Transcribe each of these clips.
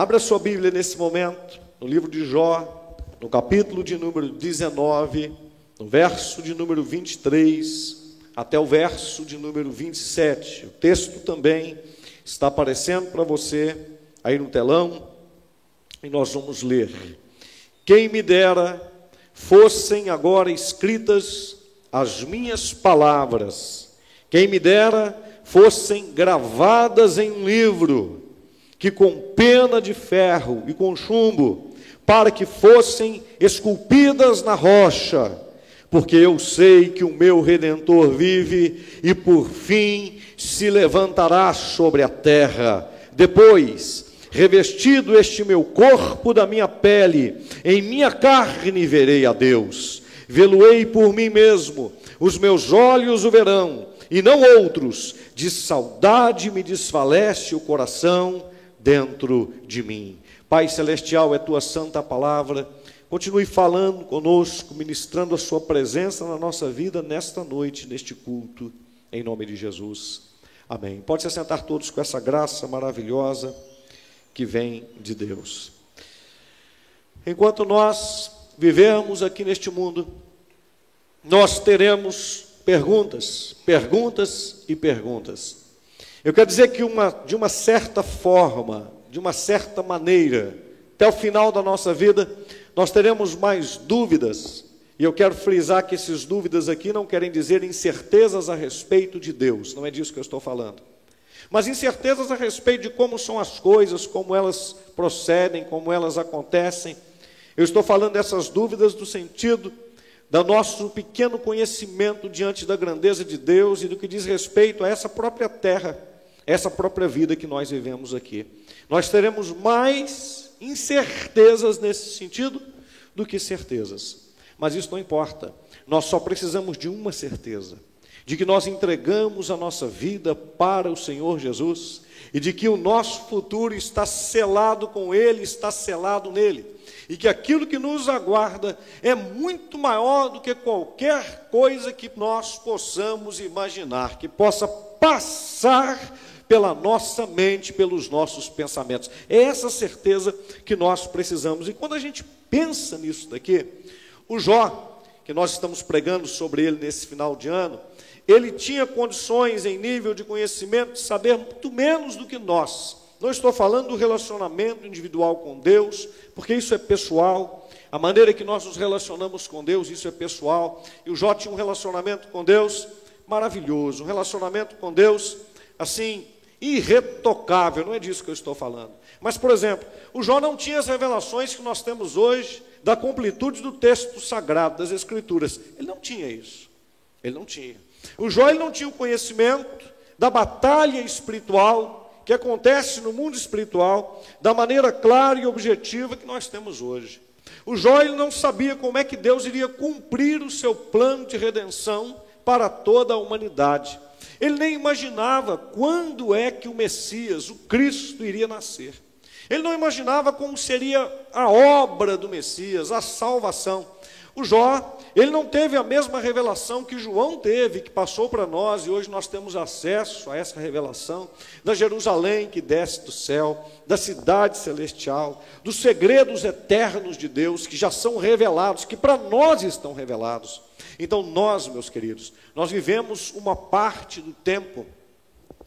Abra sua Bíblia nesse momento, no livro de Jó, no capítulo de número 19, no verso de número 23 até o verso de número 27. O texto também está aparecendo para você aí no telão e nós vamos ler. Quem me dera fossem agora escritas as minhas palavras, quem me dera fossem gravadas em um livro, que com pena de ferro e com chumbo, para que fossem esculpidas na rocha, porque eu sei que o meu redentor vive e por fim se levantará sobre a terra. Depois, revestido este meu corpo da minha pele, em minha carne verei a Deus. Vê-lo-ei por mim mesmo, os meus olhos o verão, e não outros. De saudade me desfalece o coração dentro de mim. Pai celestial, é tua santa palavra. Continue falando conosco, ministrando a sua presença na nossa vida nesta noite, neste culto, em nome de Jesus. Amém. Pode se sentar todos com essa graça maravilhosa que vem de Deus. Enquanto nós vivemos aqui neste mundo, nós teremos perguntas, perguntas e perguntas. Eu quero dizer que uma, de uma certa forma, de uma certa maneira, até o final da nossa vida, nós teremos mais dúvidas, e eu quero frisar que essas dúvidas aqui não querem dizer incertezas a respeito de Deus, não é disso que eu estou falando. Mas incertezas a respeito de como são as coisas, como elas procedem, como elas acontecem. Eu estou falando dessas dúvidas do sentido do nosso pequeno conhecimento diante da grandeza de Deus e do que diz respeito a essa própria terra, essa própria vida que nós vivemos aqui. Nós teremos mais incertezas nesse sentido do que certezas. Mas isso não importa. Nós só precisamos de uma certeza: de que nós entregamos a nossa vida para o Senhor Jesus e de que o nosso futuro está selado com Ele, está selado nele e que aquilo que nos aguarda é muito maior do que qualquer coisa que nós possamos imaginar, que possa passar pela nossa mente, pelos nossos pensamentos. É essa certeza que nós precisamos. E quando a gente pensa nisso daqui, o Jó, que nós estamos pregando sobre ele nesse final de ano, ele tinha condições em nível de conhecimento de saber muito menos do que nós. Não estou falando do relacionamento individual com Deus, porque isso é pessoal. A maneira que nós nos relacionamos com Deus, isso é pessoal. E o Jó tinha um relacionamento com Deus maravilhoso, um relacionamento com Deus assim irretocável. Não é disso que eu estou falando. Mas, por exemplo, o Jó não tinha as revelações que nós temos hoje da completude do texto sagrado, das Escrituras. Ele não tinha isso. Ele não tinha. O Jó ele não tinha o conhecimento da batalha espiritual que acontece no mundo espiritual da maneira clara e objetiva que nós temos hoje. O Jó ele não sabia como é que Deus iria cumprir o seu plano de redenção para toda a humanidade. Ele nem imaginava quando é que o Messias, o Cristo, iria nascer. Ele não imaginava como seria a obra do Messias, a salvação. O Jó, ele não teve a mesma revelação que João teve, que passou para nós, e hoje nós temos acesso a essa revelação, da Jerusalém que desce do céu, da cidade celestial, dos segredos eternos de Deus, que já são revelados, que para nós estão revelados. Então, nós, meus queridos, nós vivemos uma parte do tempo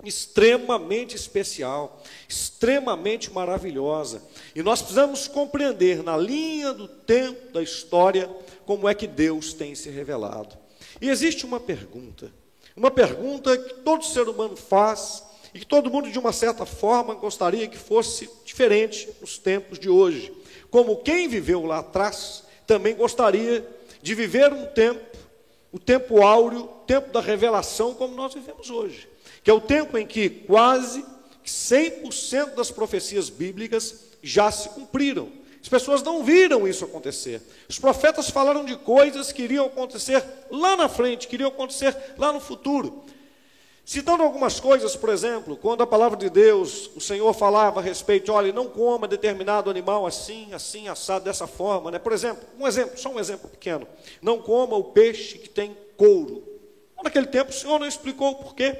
extremamente especial, extremamente maravilhosa. E nós precisamos compreender na linha do tempo da história como é que Deus tem se revelado. E existe uma pergunta, uma pergunta que todo ser humano faz e que todo mundo de uma certa forma gostaria que fosse diferente nos tempos de hoje. Como quem viveu lá atrás também gostaria de viver um tempo, o tempo áureo, o tempo da revelação como nós vivemos hoje que é o tempo em que quase 100% das profecias bíblicas já se cumpriram. As pessoas não viram isso acontecer. Os profetas falaram de coisas que iriam acontecer lá na frente, que iriam acontecer lá no futuro. Citando algumas coisas, por exemplo, quando a palavra de Deus, o Senhor falava a respeito, olha, não coma determinado animal assim, assim, assado, dessa forma, né? Por exemplo, um exemplo, só um exemplo pequeno. Não coma o peixe que tem couro. Naquele tempo o Senhor não explicou o porquê.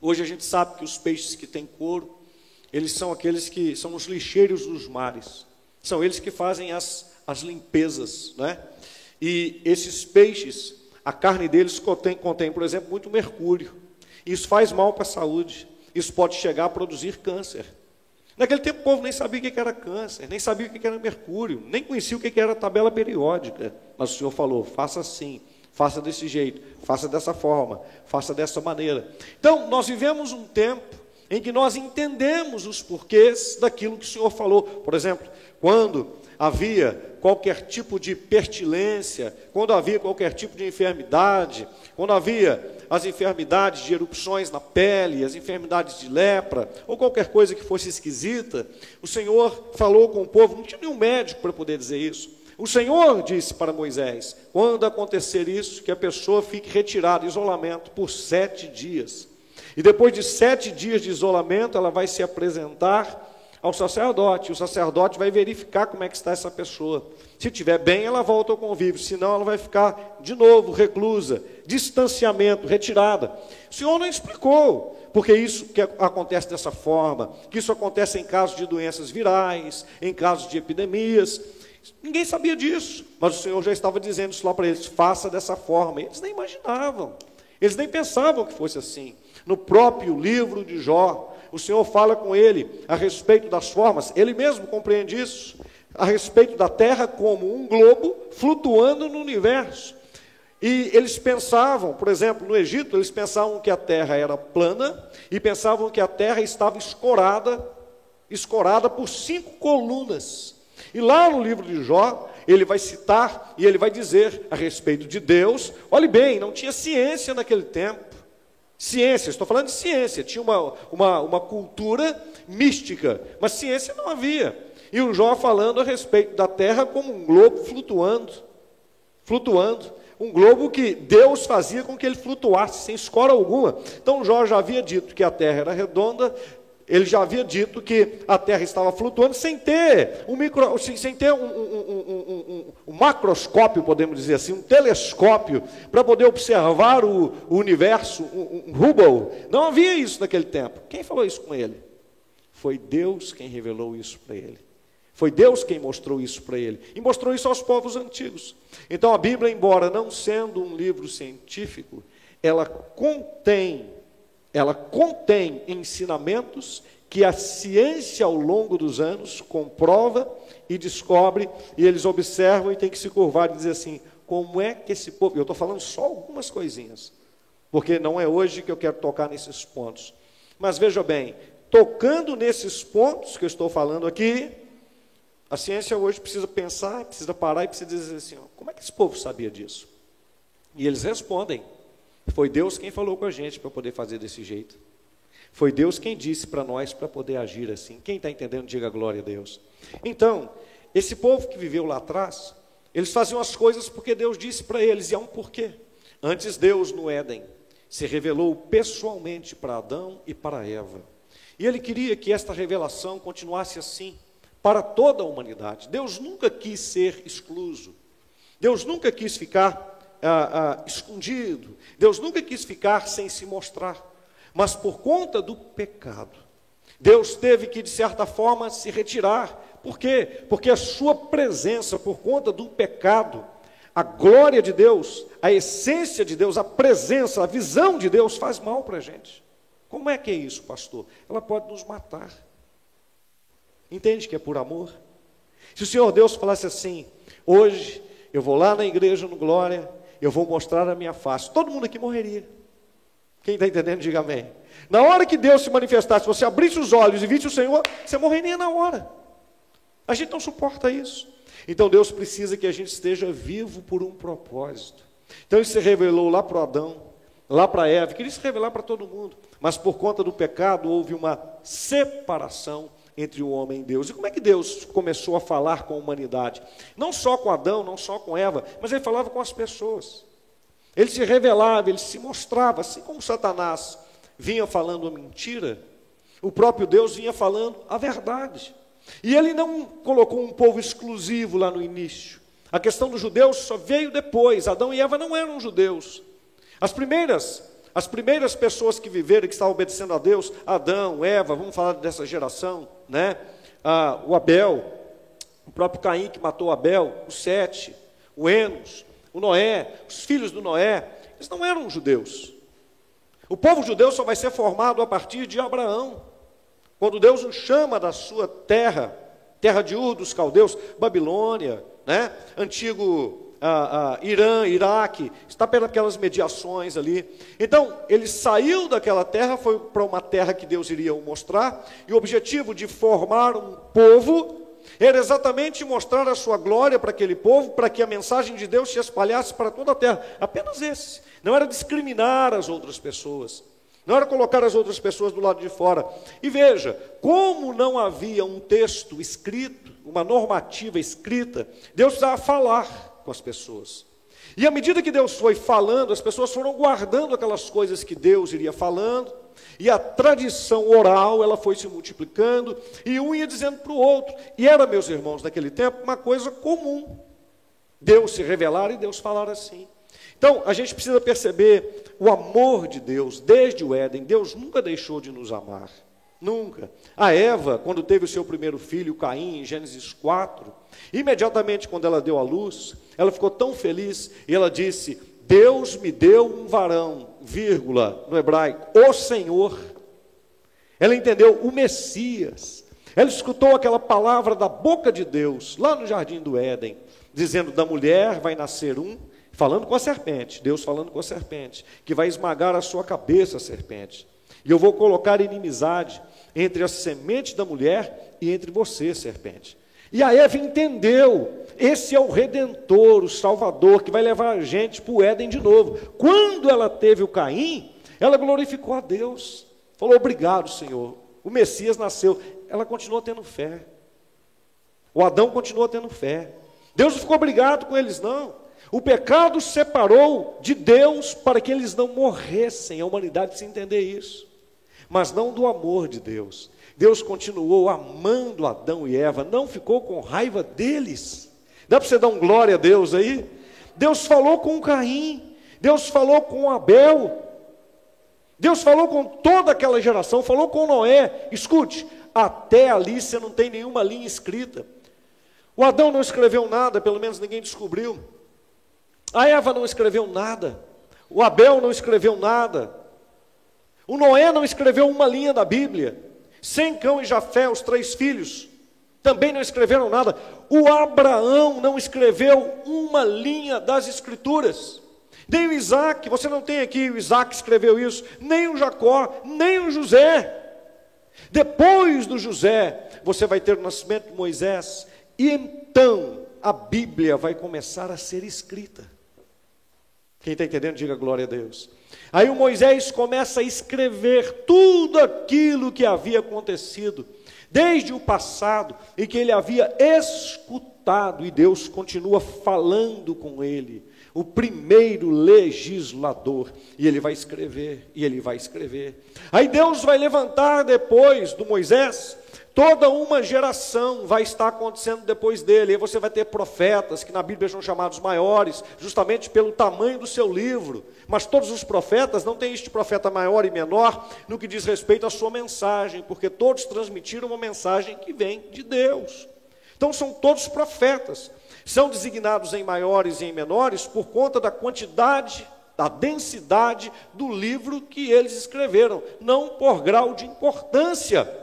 Hoje a gente sabe que os peixes que têm couro, eles são aqueles que são os lixeiros dos mares. São eles que fazem as, as limpezas, né? E esses peixes, a carne deles contém, contém, por exemplo, muito mercúrio. Isso faz mal para a saúde. Isso pode chegar a produzir câncer. Naquele tempo o povo nem sabia o que era câncer, nem sabia o que era mercúrio, nem conhecia o que era tabela periódica. Mas o Senhor falou: faça assim, faça desse jeito, faça dessa forma, faça dessa maneira. Então, nós vivemos um tempo em que nós entendemos os porquês daquilo que o Senhor falou. Por exemplo, quando havia qualquer tipo de pestilência, quando havia qualquer tipo de enfermidade, quando havia as enfermidades de erupções na pele, as enfermidades de lepra, ou qualquer coisa que fosse esquisita, o Senhor falou com o povo, não tinha nenhum médico para poder dizer isso. O Senhor disse para Moisés: quando acontecer isso, que a pessoa fique retirada, isolamento, por sete dias. E depois de sete dias de isolamento, ela vai se apresentar ao sacerdote. O sacerdote vai verificar como é que está essa pessoa. Se estiver bem, ela volta ao convívio, senão ela vai ficar de novo reclusa, distanciamento, retirada. O Senhor não explicou porque isso que acontece dessa forma, que isso acontece em casos de doenças virais, em casos de epidemias. Ninguém sabia disso, mas o Senhor já estava dizendo isso lá para eles: faça dessa forma. eles nem imaginavam, eles nem pensavam que fosse assim. No próprio livro de Jó, o Senhor fala com ele a respeito das formas, ele mesmo compreende isso a respeito da Terra como um globo flutuando no universo. E eles pensavam, por exemplo, no Egito, eles pensavam que a Terra era plana e pensavam que a Terra estava escorada, escorada por cinco colunas. E lá no livro de Jó, ele vai citar e ele vai dizer a respeito de Deus. Olhe bem, não tinha ciência naquele tempo. Ciência, estou falando de ciência, tinha uma, uma, uma cultura mística, mas ciência não havia. E o Jó falando a respeito da terra como um globo flutuando, flutuando, um globo que Deus fazia com que ele flutuasse sem escora alguma. Então Jó já havia dito que a terra era redonda, ele já havia dito que a Terra estava flutuando sem ter um, micro, sem ter um, um, um, um macroscópio, podemos dizer assim, um telescópio, para poder observar o, o universo, um, Hubble. Não havia isso naquele tempo. Quem falou isso com ele? Foi Deus quem revelou isso para ele. Foi Deus quem mostrou isso para ele. E mostrou isso aos povos antigos. Então a Bíblia, embora não sendo um livro científico, ela contém, ela contém ensinamentos que a ciência ao longo dos anos comprova e descobre, e eles observam e tem que se curvar e dizer assim: como é que esse povo. Eu estou falando só algumas coisinhas, porque não é hoje que eu quero tocar nesses pontos. Mas veja bem, tocando nesses pontos que eu estou falando aqui, a ciência hoje precisa pensar, precisa parar e precisa dizer assim: como é que esse povo sabia disso? E eles respondem: foi Deus quem falou com a gente para poder fazer desse jeito. Foi Deus quem disse para nós para poder agir assim. Quem está entendendo, diga glória a Deus. Então, esse povo que viveu lá atrás, eles faziam as coisas porque Deus disse para eles, e há um porquê. Antes, Deus no Éden se revelou pessoalmente para Adão e para Eva. E ele queria que esta revelação continuasse assim para toda a humanidade. Deus nunca quis ser excluso. Deus nunca quis ficar ah, ah, escondido. Deus nunca quis ficar sem se mostrar. Mas por conta do pecado, Deus teve que, de certa forma, se retirar. Por quê? Porque a sua presença, por conta do pecado, a glória de Deus, a essência de Deus, a presença, a visão de Deus faz mal para a gente. Como é que é isso, pastor? Ela pode nos matar. Entende que é por amor? Se o Senhor Deus falasse assim, hoje eu vou lá na igreja no Glória, eu vou mostrar a minha face, todo mundo aqui morreria. Quem está entendendo, diga amém. Na hora que Deus se manifestasse, você abrisse os olhos e visse o Senhor, você morreria na hora. A gente não suporta isso. Então Deus precisa que a gente esteja vivo por um propósito. Então ele se revelou lá para Adão, lá para Eva, queria se revelar para todo mundo, mas por conta do pecado houve uma separação entre o homem e Deus. E como é que Deus começou a falar com a humanidade? Não só com Adão, não só com Eva, mas ele falava com as pessoas. Ele se revelava, ele se mostrava, assim como Satanás vinha falando a mentira, o próprio Deus vinha falando a verdade. E ele não colocou um povo exclusivo lá no início. A questão dos judeus só veio depois. Adão e Eva não eram judeus. As primeiras As primeiras pessoas que viveram, que estavam obedecendo a Deus, Adão, Eva, vamos falar dessa geração, né? Ah, o Abel, o próprio Caim que matou Abel, o Sete, o Enos, o Noé, os filhos do Noé, eles não eram judeus. O povo judeu só vai ser formado a partir de Abraão. Quando Deus o chama da sua terra, terra de Ur dos caldeus, Babilônia, né? antigo ah, ah, Irã, Iraque, está pelas mediações ali. Então, ele saiu daquela terra, foi para uma terra que Deus iria mostrar, e o objetivo de formar um povo era exatamente mostrar a sua glória para aquele povo, para que a mensagem de Deus se espalhasse para toda a terra. Apenas esse. Não era discriminar as outras pessoas. Não era colocar as outras pessoas do lado de fora. E veja, como não havia um texto escrito, uma normativa escrita, Deus precisava falar com as pessoas. E à medida que Deus foi falando, as pessoas foram guardando aquelas coisas que Deus iria falando, e a tradição oral, ela foi se multiplicando, e um ia dizendo para o outro. E era, meus irmãos, naquele tempo, uma coisa comum. Deus se revelar e Deus falar assim. Então, a gente precisa perceber o amor de Deus desde o Éden. Deus nunca deixou de nos amar. Nunca. A Eva, quando teve o seu primeiro filho, Caim, em Gênesis 4, imediatamente quando ela deu à luz, ela ficou tão feliz e ela disse: Deus me deu um varão, vírgula, no hebraico, o Senhor. Ela entendeu o Messias. Ela escutou aquela palavra da boca de Deus, lá no jardim do Éden, dizendo: Da mulher vai nascer um, falando com a serpente, Deus falando com a serpente, que vai esmagar a sua cabeça, a serpente. E eu vou colocar inimizade entre a semente da mulher e entre você, serpente. E a Eva entendeu. Esse é o redentor, o salvador, que vai levar a gente para o Éden de novo. Quando ela teve o Caim, ela glorificou a Deus. Falou: Obrigado, Senhor. O Messias nasceu. Ela continuou tendo fé. O Adão continuou tendo fé. Deus não ficou obrigado com eles, não. O pecado separou de Deus para que eles não morressem. A humanidade precisa entender isso. Mas não do amor de Deus. Deus continuou amando Adão e Eva, não ficou com raiva deles. Dá para você dar um glória a Deus aí? Deus falou com Caim, Deus falou com Abel, Deus falou com toda aquela geração, falou com Noé. Escute, até ali você não tem nenhuma linha escrita. O Adão não escreveu nada, pelo menos ninguém descobriu. A Eva não escreveu nada. O Abel não escreveu nada. O Noé não escreveu uma linha da Bíblia. Sem Cão e Jafé, os três filhos, também não escreveram nada. O Abraão não escreveu uma linha das Escrituras. Nem o Isaac, você não tem aqui o Isaac escreveu isso, nem o Jacó, nem o José. Depois do José, você vai ter o nascimento de Moisés, e então a Bíblia vai começar a ser escrita. Quem está entendendo, diga glória a Deus. Aí o Moisés começa a escrever tudo aquilo que havia acontecido, desde o passado, e que ele havia escutado, e Deus continua falando com ele, o primeiro legislador, e ele vai escrever, e ele vai escrever. Aí Deus vai levantar depois do Moisés Toda uma geração vai estar acontecendo depois dele. E você vai ter profetas, que na Bíblia são chamados maiores, justamente pelo tamanho do seu livro. Mas todos os profetas, não tem este profeta maior e menor no que diz respeito à sua mensagem, porque todos transmitiram uma mensagem que vem de Deus. Então são todos profetas. São designados em maiores e em menores por conta da quantidade, da densidade do livro que eles escreveram, não por grau de importância.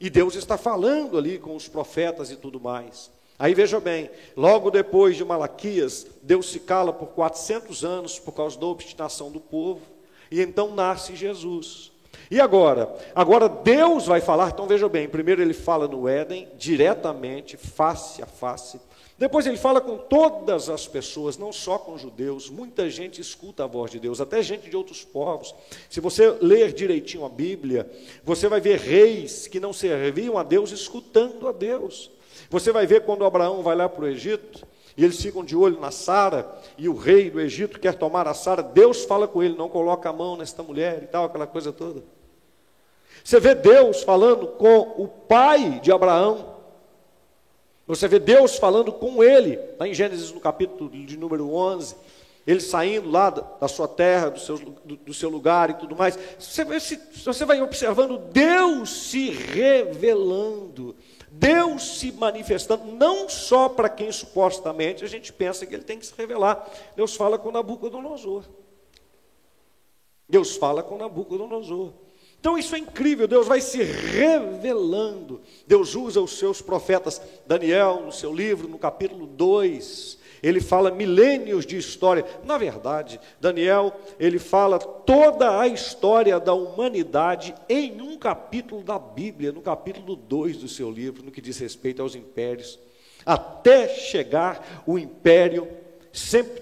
E Deus está falando ali com os profetas e tudo mais. Aí veja bem, logo depois de Malaquias, Deus se cala por 400 anos por causa da obstinação do povo, e então nasce Jesus. E agora? Agora Deus vai falar, então veja bem, primeiro ele fala no Éden, diretamente, face a face, depois ele fala com todas as pessoas, não só com judeus. Muita gente escuta a voz de Deus, até gente de outros povos. Se você ler direitinho a Bíblia, você vai ver reis que não serviam a Deus escutando a Deus. Você vai ver quando Abraão vai lá para o Egito, e eles ficam de olho na Sara, e o rei do Egito quer tomar a Sara, Deus fala com ele, não coloca a mão nesta mulher e tal, aquela coisa toda. Você vê Deus falando com o pai de Abraão, você vê Deus falando com ele, lá em Gênesis no capítulo de número 11. ele saindo lá da sua terra, do seu, do, do seu lugar e tudo mais. Você, você vai observando Deus se revelando, Deus se manifestando, não só para quem supostamente a gente pensa que ele tem que se revelar. Deus fala com Nabucodonosor. Deus fala com Nabucodonosor. Então isso é incrível, Deus vai se revelando. Deus usa os seus profetas. Daniel, no seu livro, no capítulo 2, ele fala milênios de história. Na verdade, Daniel, ele fala toda a história da humanidade em um capítulo da Bíblia, no capítulo 2 do seu livro, no que diz respeito aos impérios, até chegar o império sempre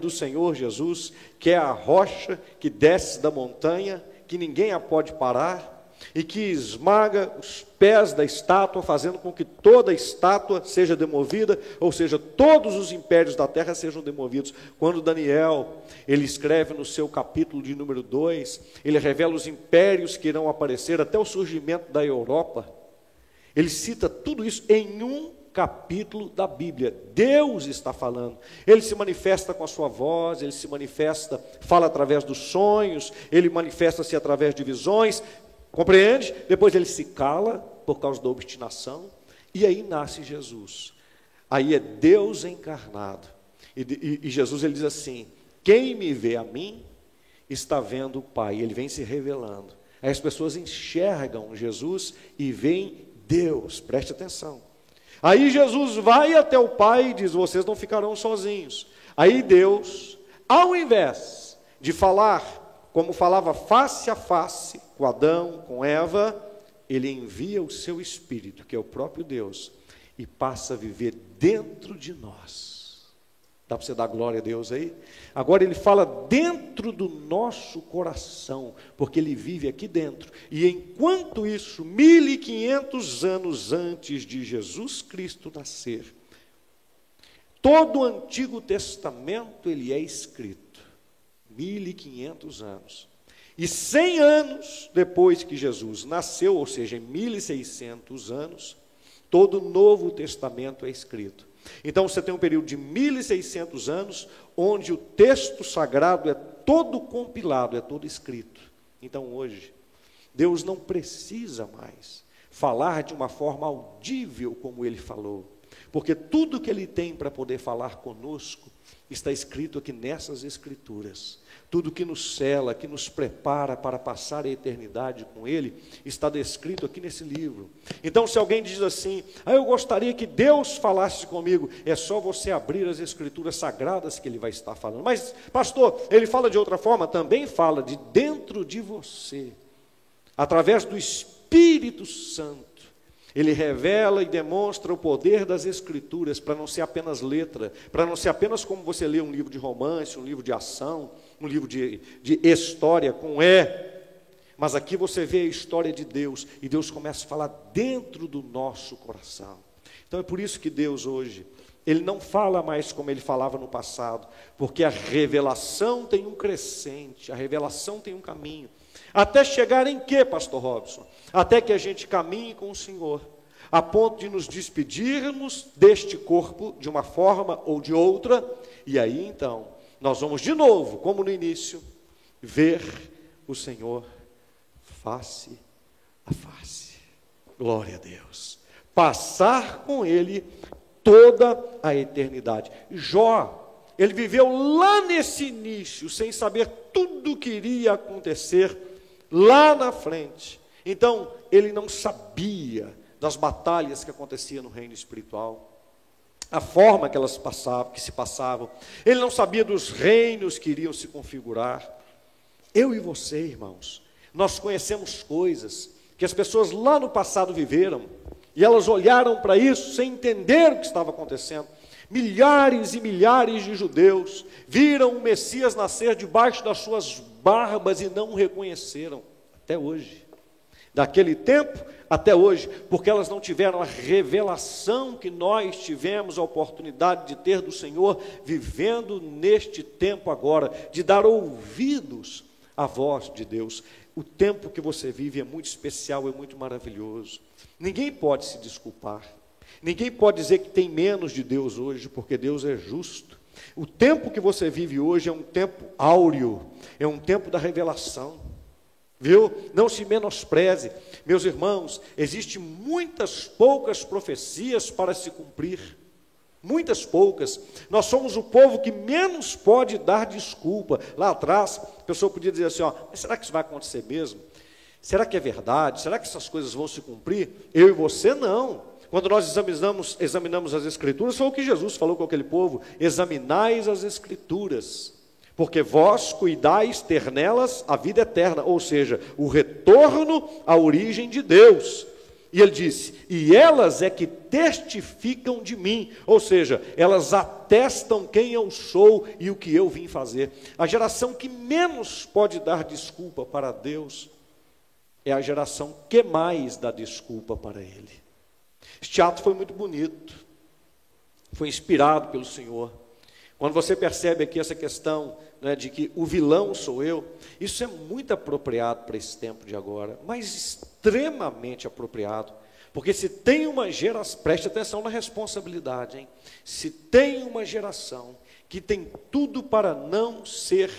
do Senhor Jesus, que é a rocha que desce da montanha que ninguém a pode parar e que esmaga os pés da estátua, fazendo com que toda a estátua seja demovida, ou seja, todos os impérios da terra sejam demovidos. Quando Daniel, ele escreve no seu capítulo de número 2, ele revela os impérios que irão aparecer até o surgimento da Europa. Ele cita tudo isso em um capítulo da Bíblia. Deus está falando. Ele se manifesta com a sua voz, ele se manifesta, fala através dos sonhos, ele manifesta-se através de visões. Compreende? Depois ele se cala por causa da obstinação, e aí nasce Jesus. Aí é Deus encarnado. E, e, e Jesus ele diz assim: Quem me vê a mim está vendo o Pai. Ele vem se revelando. Aí as pessoas enxergam Jesus e veem Deus. Preste atenção. Aí Jesus vai até o Pai e diz: Vocês não ficarão sozinhos. Aí Deus, ao invés de falar como falava face a face com Adão, com Eva, ele envia o seu Espírito, que é o próprio Deus, e passa a viver dentro de nós. Dá para você dar glória a Deus aí? Agora ele fala dentro do nosso coração, porque ele vive aqui dentro. E enquanto isso, 1500 anos antes de Jesus Cristo nascer, todo o Antigo Testamento ele é escrito. 1500 anos. E 100 anos depois que Jesus nasceu, ou seja, em 1600 anos, todo o Novo Testamento é escrito. Então você tem um período de 1600 anos, onde o texto sagrado é todo compilado, é todo escrito. Então hoje, Deus não precisa mais falar de uma forma audível como ele falou, porque tudo que ele tem para poder falar conosco está escrito aqui nessas escrituras. Tudo que nos cela, que nos prepara para passar a eternidade com Ele, está descrito aqui nesse livro. Então, se alguém diz assim, ah, eu gostaria que Deus falasse comigo, é só você abrir as Escrituras sagradas que Ele vai estar falando. Mas, pastor, ele fala de outra forma? Também fala de dentro de você, através do Espírito Santo. Ele revela e demonstra o poder das Escrituras para não ser apenas letra, para não ser apenas como você lê um livro de romance, um livro de ação, um livro de, de história com E. Mas aqui você vê a história de Deus e Deus começa a falar dentro do nosso coração. Então é por isso que Deus hoje, Ele não fala mais como Ele falava no passado, porque a revelação tem um crescente, a revelação tem um caminho. Até chegar em quê, Pastor Robson? Até que a gente caminhe com o Senhor, a ponto de nos despedirmos deste corpo de uma forma ou de outra, e aí então nós vamos de novo, como no início, ver o Senhor face a face. Glória a Deus. Passar com Ele toda a eternidade. Jó, ele viveu lá nesse início, sem saber tudo o que iria acontecer lá na frente. Então, ele não sabia das batalhas que aconteciam no reino espiritual, a forma que elas passavam, que se passavam. Ele não sabia dos reinos que iriam se configurar. Eu e você, irmãos, nós conhecemos coisas que as pessoas lá no passado viveram, e elas olharam para isso sem entender o que estava acontecendo. Milhares e milhares de judeus viram o Messias nascer debaixo das suas barbas e não o reconheceram, até hoje. Daquele tempo até hoje, porque elas não tiveram a revelação que nós tivemos a oportunidade de ter do Senhor, vivendo neste tempo agora, de dar ouvidos à voz de Deus. O tempo que você vive é muito especial, é muito maravilhoso. Ninguém pode se desculpar. Ninguém pode dizer que tem menos de Deus hoje, porque Deus é justo. O tempo que você vive hoje é um tempo áureo, é um tempo da revelação. Viu? Não se menospreze. Meus irmãos, existem muitas poucas profecias para se cumprir. Muitas poucas. Nós somos o povo que menos pode dar desculpa. Lá atrás, a pessoa podia dizer assim: ó, será que isso vai acontecer mesmo? Será que é verdade? Será que essas coisas vão se cumprir? Eu e você não. Quando nós examinamos, examinamos as Escrituras, foi o que Jesus falou com aquele povo: examinais as Escrituras, porque vós cuidais ter nelas a vida eterna, ou seja, o retorno à origem de Deus. E ele disse: E elas é que testificam de mim, ou seja, elas atestam quem eu sou e o que eu vim fazer. A geração que menos pode dar desculpa para Deus é a geração que mais dá desculpa para Ele. Este ato foi muito bonito, foi inspirado pelo Senhor. Quando você percebe aqui essa questão né, de que o vilão sou eu, isso é muito apropriado para esse tempo de agora, mas extremamente apropriado. Porque se tem uma geração, preste atenção na responsabilidade, hein? Se tem uma geração que tem tudo para não ser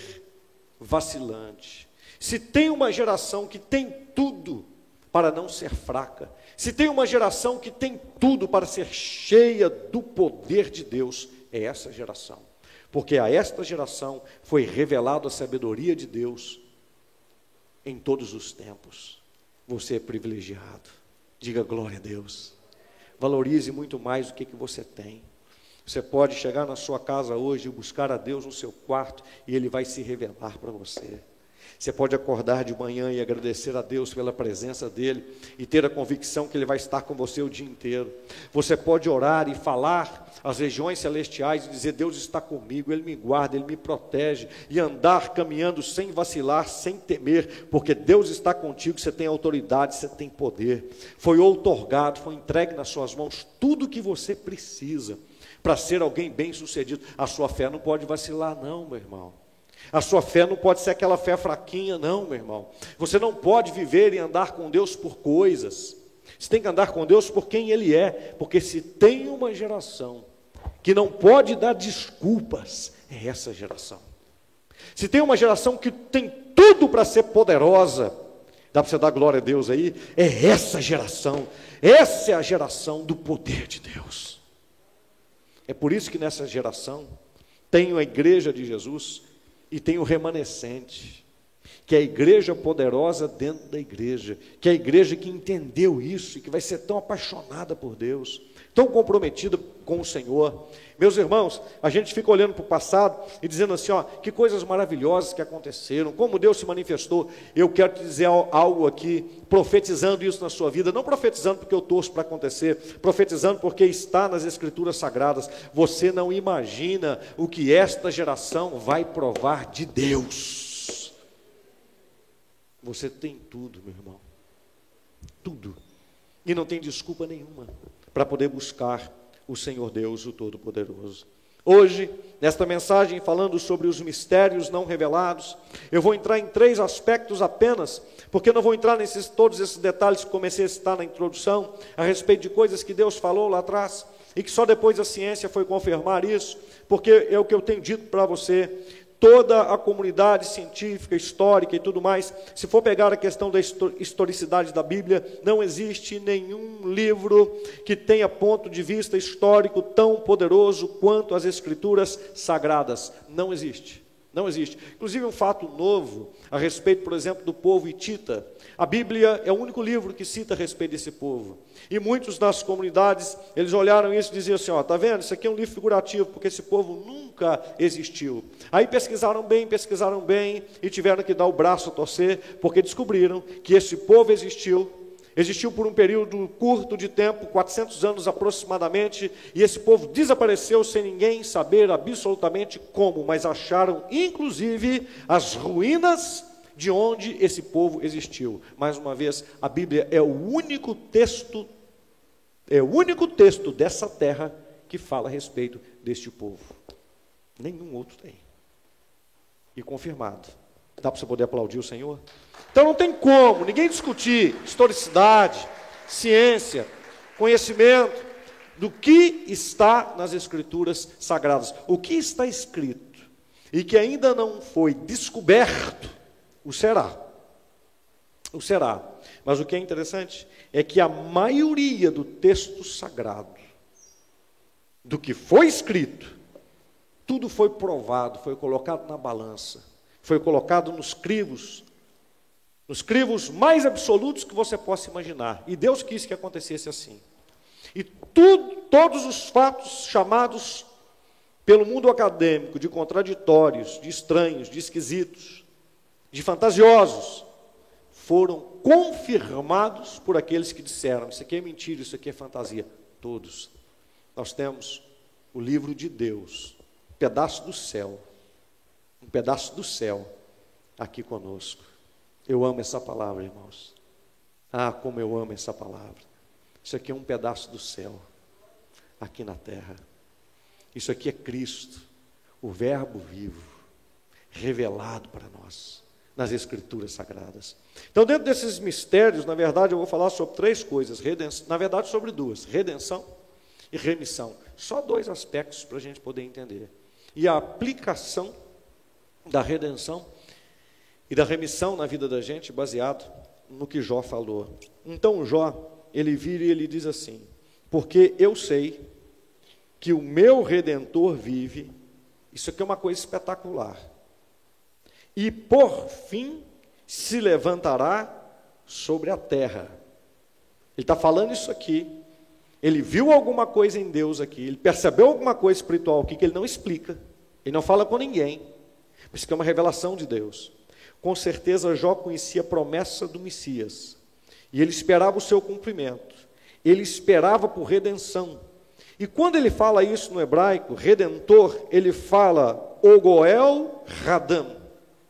vacilante, se tem uma geração que tem tudo para não ser fraca, se tem uma geração que tem tudo para ser cheia do poder de Deus, é essa geração. Porque a esta geração foi revelada a sabedoria de Deus em todos os tempos. Você é privilegiado. Diga glória a Deus. Valorize muito mais o que, que você tem. Você pode chegar na sua casa hoje e buscar a Deus no seu quarto e Ele vai se revelar para você. Você pode acordar de manhã e agradecer a Deus pela presença dEle e ter a convicção que Ele vai estar com você o dia inteiro. Você pode orar e falar às regiões celestiais e dizer: Deus está comigo, Ele me guarda, Ele me protege, e andar caminhando sem vacilar, sem temer, porque Deus está contigo, você tem autoridade, você tem poder. Foi outorgado, foi entregue nas suas mãos tudo o que você precisa para ser alguém bem sucedido. A sua fé não pode vacilar, não, meu irmão. A sua fé não pode ser aquela fé fraquinha, não, meu irmão. Você não pode viver e andar com Deus por coisas. Você tem que andar com Deus por quem Ele é. Porque se tem uma geração que não pode dar desculpas, é essa geração. Se tem uma geração que tem tudo para ser poderosa, dá para você dar glória a Deus aí, é essa geração. Essa é a geração do poder de Deus. É por isso que nessa geração tem a igreja de Jesus e tem o remanescente, que é a igreja poderosa dentro da igreja, que é a igreja que entendeu isso e que vai ser tão apaixonada por Deus, tão comprometida com o Senhor. Meus irmãos, a gente fica olhando para o passado e dizendo assim: ó, que coisas maravilhosas que aconteceram, como Deus se manifestou. Eu quero te dizer algo aqui, profetizando isso na sua vida, não profetizando porque eu torço para acontecer, profetizando porque está nas Escrituras Sagradas. Você não imagina o que esta geração vai provar de Deus. Você tem tudo, meu irmão, tudo, e não tem desculpa nenhuma para poder buscar o Senhor Deus, o Todo-Poderoso. Hoje, nesta mensagem falando sobre os mistérios não revelados, eu vou entrar em três aspectos apenas, porque não vou entrar nesses todos esses detalhes que comecei a citar na introdução, a respeito de coisas que Deus falou lá atrás e que só depois a ciência foi confirmar isso, porque é o que eu tenho dito para você toda a comunidade científica, histórica e tudo mais, se for pegar a questão da historicidade da Bíblia, não existe nenhum livro que tenha ponto de vista histórico tão poderoso quanto as Escrituras Sagradas. Não existe. Não existe. Inclusive, um fato novo a respeito, por exemplo, do povo hitita. A Bíblia é o único livro que cita a respeito desse povo. E muitos das comunidades, eles olharam isso e diziam assim: ó, tá vendo? Isso aqui é um livro figurativo, porque esse povo nunca existiu. Aí pesquisaram bem, pesquisaram bem e tiveram que dar o braço a torcer, porque descobriram que esse povo existiu Existiu por um período curto de tempo, 400 anos aproximadamente, e esse povo desapareceu sem ninguém saber absolutamente como, mas acharam inclusive as ruínas de onde esse povo existiu. Mais uma vez, a Bíblia é o único texto é o único texto dessa terra que fala a respeito deste povo. Nenhum outro tem. E confirmado. Dá para você poder aplaudir o Senhor? Então não tem como ninguém discutir historicidade, ciência, conhecimento, do que está nas Escrituras Sagradas. O que está escrito e que ainda não foi descoberto, o será. O será. Mas o que é interessante é que a maioria do texto sagrado, do que foi escrito, tudo foi provado, foi colocado na balança, foi colocado nos crivos, nos crivos mais absolutos que você possa imaginar. E Deus quis que acontecesse assim. E tudo, todos os fatos chamados pelo mundo acadêmico de contraditórios, de estranhos, de esquisitos, de fantasiosos, foram confirmados por aqueles que disseram: Isso aqui é mentira, isso aqui é fantasia. Todos. Nós temos o livro de Deus, pedaço do céu, um pedaço do céu aqui conosco. Eu amo essa palavra, irmãos. Ah, como eu amo essa palavra. Isso aqui é um pedaço do céu, aqui na terra. Isso aqui é Cristo, o Verbo vivo, revelado para nós nas Escrituras Sagradas. Então, dentro desses mistérios, na verdade, eu vou falar sobre três coisas, redenção, na verdade, sobre duas: redenção e remissão. Só dois aspectos para a gente poder entender. E a aplicação da redenção e da remissão na vida da gente, baseado no que Jó falou. Então, Jó, ele vira e ele diz assim: Porque eu sei que o meu redentor vive, isso aqui é uma coisa espetacular, e por fim se levantará sobre a terra. Ele está falando isso aqui. Ele viu alguma coisa em Deus aqui, ele percebeu alguma coisa espiritual aqui que ele não explica, ele não fala com ninguém, mas que é uma revelação de Deus. Com certeza Jó conhecia a promessa do Messias, e ele esperava o seu cumprimento, ele esperava por redenção. E quando ele fala isso no hebraico, redentor, ele fala Ogoel Radam.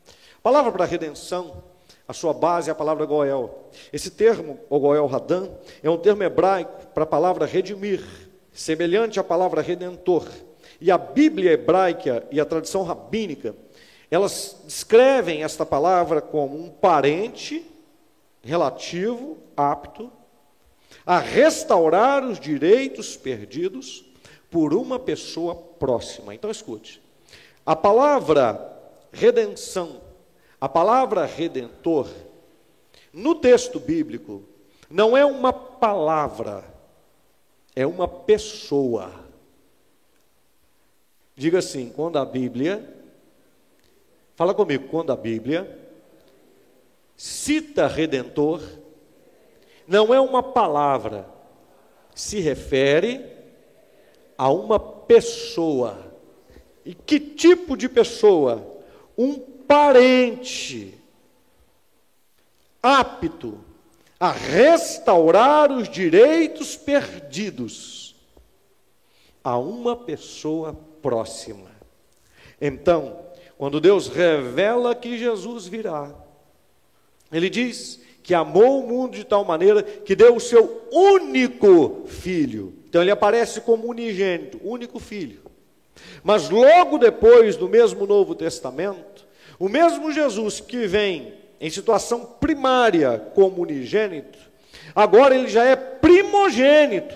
A palavra para redenção, a sua base é a palavra Goel. Esse termo, Ogoel Radam, é um termo hebraico para a palavra redimir, semelhante à palavra redentor. E a Bíblia hebraica e a tradição rabínica, elas descrevem esta palavra como um parente relativo, apto, a restaurar os direitos perdidos por uma pessoa próxima. Então escute. A palavra redenção a palavra redentor, no texto bíblico, não é uma palavra, é uma pessoa. Diga assim: quando a Bíblia, fala comigo, quando a Bíblia cita redentor, não é uma palavra, se refere a uma pessoa. E que tipo de pessoa? Um parente apto a restaurar os direitos perdidos a uma pessoa próxima. Então, quando Deus revela que Jesus virá, Ele diz que amou o mundo de tal maneira que deu o seu único filho. Então, ele aparece como unigênito, único filho. Mas logo depois, no mesmo Novo Testamento, o mesmo Jesus que vem em situação primária como unigênito, agora ele já é primogênito.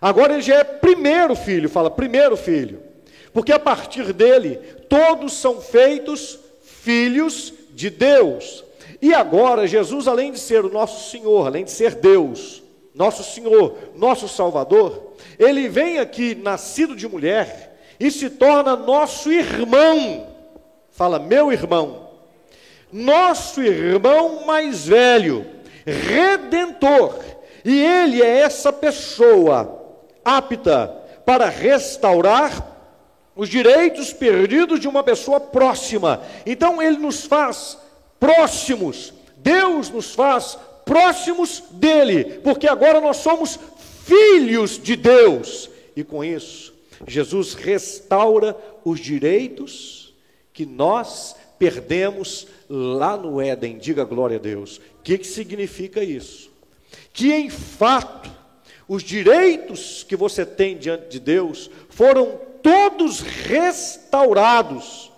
Agora ele já é primeiro filho, fala primeiro filho. Porque a partir dele todos são feitos filhos de Deus. E agora Jesus, além de ser o nosso Senhor, além de ser Deus, nosso Senhor, nosso Salvador, ele vem aqui nascido de mulher e se torna nosso irmão. Fala meu irmão, nosso irmão mais velho, redentor, e ele é essa pessoa apta para restaurar os direitos perdidos de uma pessoa próxima. Então ele nos faz próximos. Deus nos faz próximos dele, porque agora nós somos filhos de Deus. E com isso, Jesus restaura os direitos que nós perdemos lá no Éden. Diga glória a Deus. O que, que significa isso? Que em fato, os direitos que você tem diante de Deus foram todos restaurados.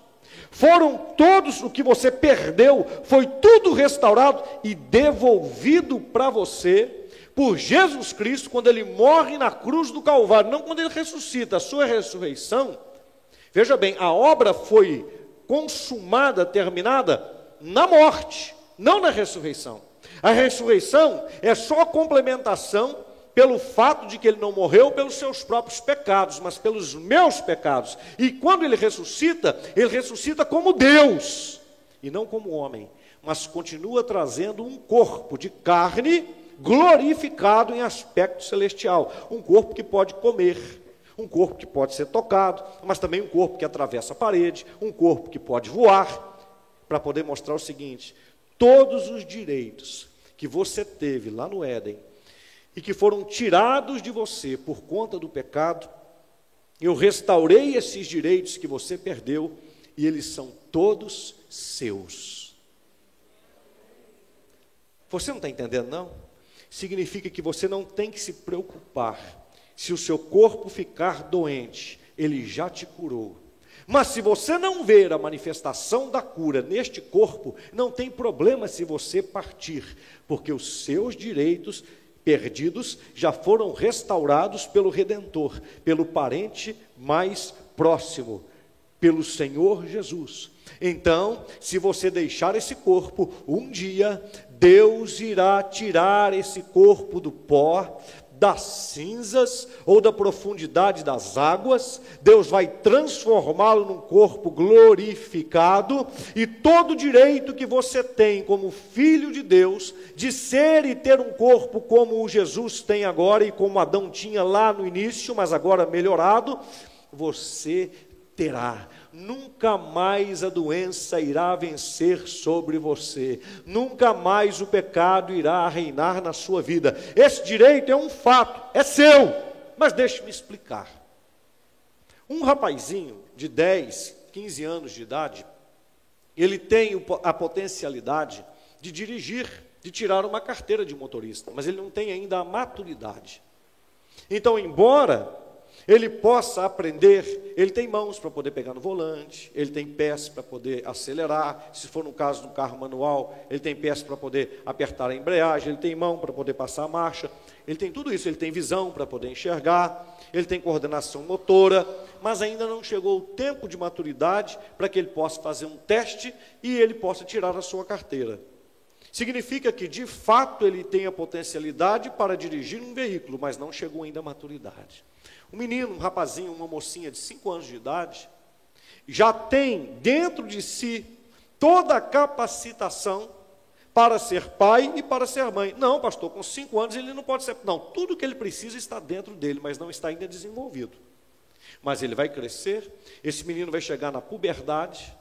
Foram todos o que você perdeu, foi tudo restaurado e devolvido para você por Jesus Cristo, quando ele morre na cruz do Calvário, não quando ele ressuscita, a sua ressurreição. Veja bem, a obra foi consumada, terminada na morte, não na ressurreição. A ressurreição é só a complementação pelo fato de que ele não morreu pelos seus próprios pecados, mas pelos meus pecados. E quando ele ressuscita, ele ressuscita como Deus e não como homem, mas continua trazendo um corpo de carne glorificado em aspecto celestial, um corpo que pode comer, um corpo que pode ser tocado, mas também um corpo que atravessa a parede, um corpo que pode voar, para poder mostrar o seguinte: todos os direitos que você teve lá no Éden e que foram tirados de você por conta do pecado, eu restaurei esses direitos que você perdeu e eles são todos seus. Você não está entendendo, não? Significa que você não tem que se preocupar. Se o seu corpo ficar doente, ele já te curou. Mas se você não ver a manifestação da cura neste corpo, não tem problema se você partir, porque os seus direitos perdidos já foram restaurados pelo Redentor, pelo parente mais próximo, pelo Senhor Jesus. Então, se você deixar esse corpo, um dia Deus irá tirar esse corpo do pó, das cinzas ou da profundidade das águas, Deus vai transformá-lo num corpo glorificado, e todo o direito que você tem como filho de Deus, de ser e ter um corpo como o Jesus tem agora e como Adão tinha lá no início, mas agora melhorado, você terá nunca mais a doença irá vencer sobre você, nunca mais o pecado irá reinar na sua vida. Esse direito é um fato, é seu, mas deixe-me explicar. Um rapazinho de 10, 15 anos de idade, ele tem a potencialidade de dirigir, de tirar uma carteira de motorista, mas ele não tem ainda a maturidade. Então, embora ele possa aprender, ele tem mãos para poder pegar no volante, ele tem pés para poder acelerar, se for no caso do carro manual, ele tem pés para poder apertar a embreagem, ele tem mão para poder passar a marcha, ele tem tudo isso, ele tem visão para poder enxergar, ele tem coordenação motora, mas ainda não chegou o tempo de maturidade para que ele possa fazer um teste e ele possa tirar a sua carteira. Significa que, de fato, ele tem a potencialidade para dirigir um veículo, mas não chegou ainda à maturidade. Um menino, um rapazinho, uma mocinha de 5 anos de idade, já tem dentro de si toda a capacitação para ser pai e para ser mãe. Não, pastor, com 5 anos ele não pode ser. Não, tudo que ele precisa está dentro dele, mas não está ainda desenvolvido. Mas ele vai crescer, esse menino vai chegar na puberdade,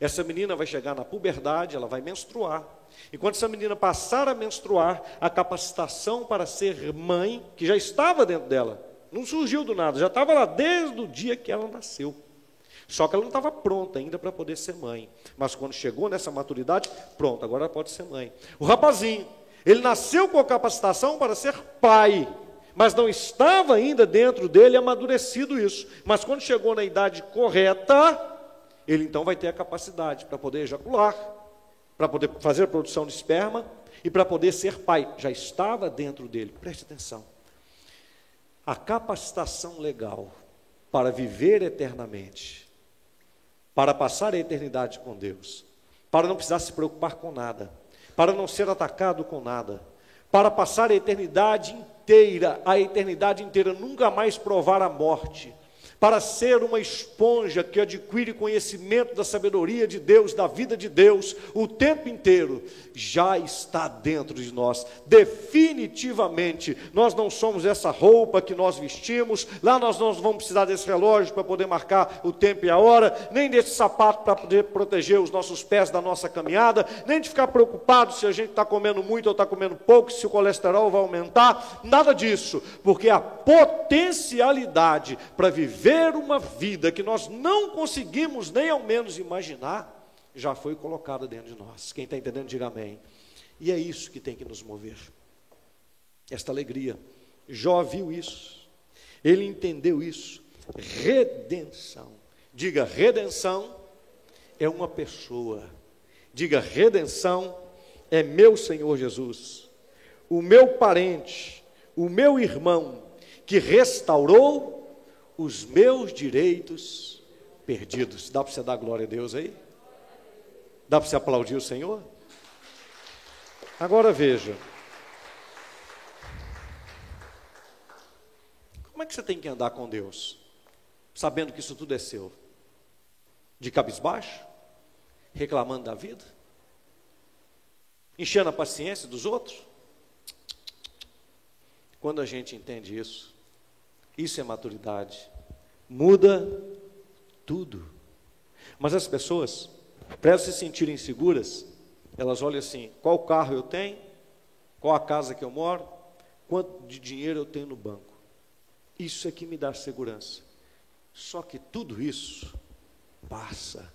essa menina vai chegar na puberdade, ela vai menstruar. E quando essa menina passar a menstruar, a capacitação para ser mãe, que já estava dentro dela, não surgiu do nada, já estava lá desde o dia que ela nasceu. Só que ela não estava pronta ainda para poder ser mãe. Mas quando chegou nessa maturidade, pronto, agora ela pode ser mãe. O rapazinho, ele nasceu com a capacitação para ser pai, mas não estava ainda dentro dele amadurecido isso. Mas quando chegou na idade correta, ele então vai ter a capacidade para poder ejacular, para poder fazer a produção de esperma e para poder ser pai. Já estava dentro dele. Preste atenção a capacitação legal para viver eternamente, para passar a eternidade com Deus, para não precisar se preocupar com nada, para não ser atacado com nada, para passar a eternidade inteira, a eternidade inteira, nunca mais provar a morte, para ser uma esponja que adquire conhecimento da sabedoria de Deus, da vida de Deus, o tempo inteiro, já está dentro de nós. Definitivamente, nós não somos essa roupa que nós vestimos, lá nós não vamos precisar desse relógio para poder marcar o tempo e a hora, nem desse sapato para poder proteger os nossos pés da nossa caminhada, nem de ficar preocupado se a gente está comendo muito ou está comendo pouco, se o colesterol vai aumentar, nada disso, porque a potencialidade para viver viver uma vida que nós não conseguimos nem ao menos imaginar, já foi colocada dentro de nós. Quem está entendendo, diga amém. E é isso que tem que nos mover. Esta alegria. Jó viu isso. Ele entendeu isso. Redenção. Diga, redenção é uma pessoa. Diga, redenção é meu Senhor Jesus. o meu parente, o meu irmão, que restaurou os meus direitos perdidos. Dá para você dar glória a Deus aí? Dá para você aplaudir o Senhor? Agora veja. Como é que você tem que andar com Deus? Sabendo que isso tudo é seu? De cabisbaixo? Reclamando da vida? Enchendo a paciência dos outros? Quando a gente entende isso, isso é maturidade. Muda tudo. Mas as pessoas, para se sentirem seguras, elas olham assim: qual carro eu tenho, qual a casa que eu moro, quanto de dinheiro eu tenho no banco. Isso é que me dá segurança. Só que tudo isso passa.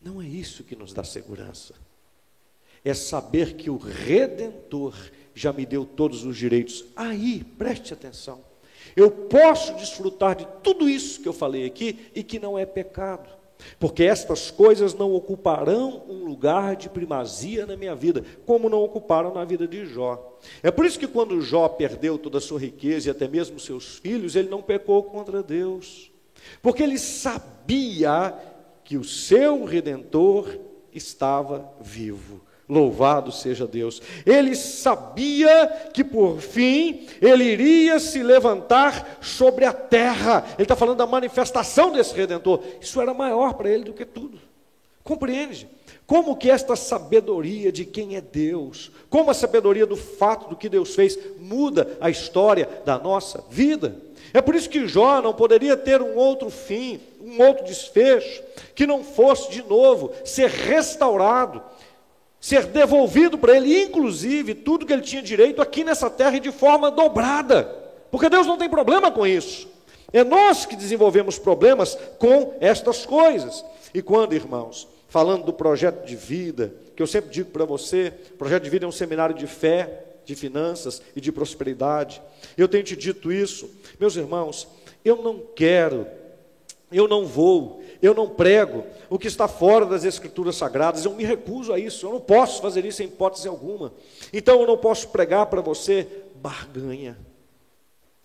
Não é isso que nos dá segurança. É saber que o Redentor já me deu todos os direitos. Aí, preste atenção. Eu posso desfrutar de tudo isso que eu falei aqui e que não é pecado porque estas coisas não ocuparão um lugar de primazia na minha vida, como não ocuparam na vida de Jó. É por isso que quando Jó perdeu toda a sua riqueza e até mesmo seus filhos, ele não pecou contra Deus, porque ele sabia que o seu redentor estava vivo. Louvado seja Deus. Ele sabia que por fim ele iria se levantar sobre a terra. Ele está falando da manifestação desse redentor. Isso era maior para ele do que tudo. Compreende? Como que esta sabedoria de quem é Deus, como a sabedoria do fato do que Deus fez, muda a história da nossa vida. É por isso que Jó não poderia ter um outro fim, um outro desfecho, que não fosse de novo ser restaurado ser devolvido para ele, inclusive tudo que ele tinha direito aqui nessa terra e de forma dobrada, porque Deus não tem problema com isso. É nós que desenvolvemos problemas com estas coisas. E quando, irmãos, falando do projeto de vida, que eu sempre digo para você, projeto de vida é um seminário de fé, de finanças e de prosperidade. Eu tenho te dito isso, meus irmãos, eu não quero, eu não vou eu não prego o que está fora das Escrituras Sagradas, eu me recuso a isso, eu não posso fazer isso em hipótese alguma. Então eu não posso pregar para você barganha,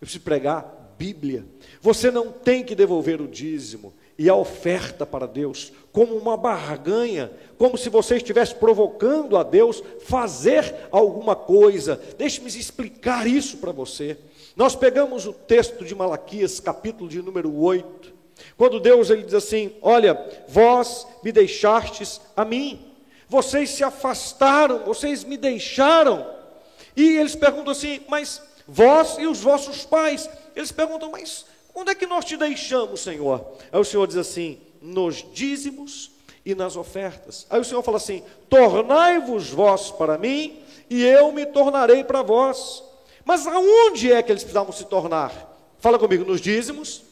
eu preciso pregar Bíblia. Você não tem que devolver o dízimo e a oferta para Deus como uma barganha, como se você estivesse provocando a Deus fazer alguma coisa. Deixe-me explicar isso para você. Nós pegamos o texto de Malaquias, capítulo de número 8, quando Deus ele diz assim: Olha, vós me deixastes a mim, vocês se afastaram, vocês me deixaram. E eles perguntam assim: Mas vós e os vossos pais? Eles perguntam: Mas onde é que nós te deixamos, Senhor? Aí o Senhor diz assim: Nos dízimos e nas ofertas. Aí o Senhor fala assim: Tornai-vos vós para mim, e eu me tornarei para vós. Mas aonde é que eles precisavam se tornar? Fala comigo, nos dízimos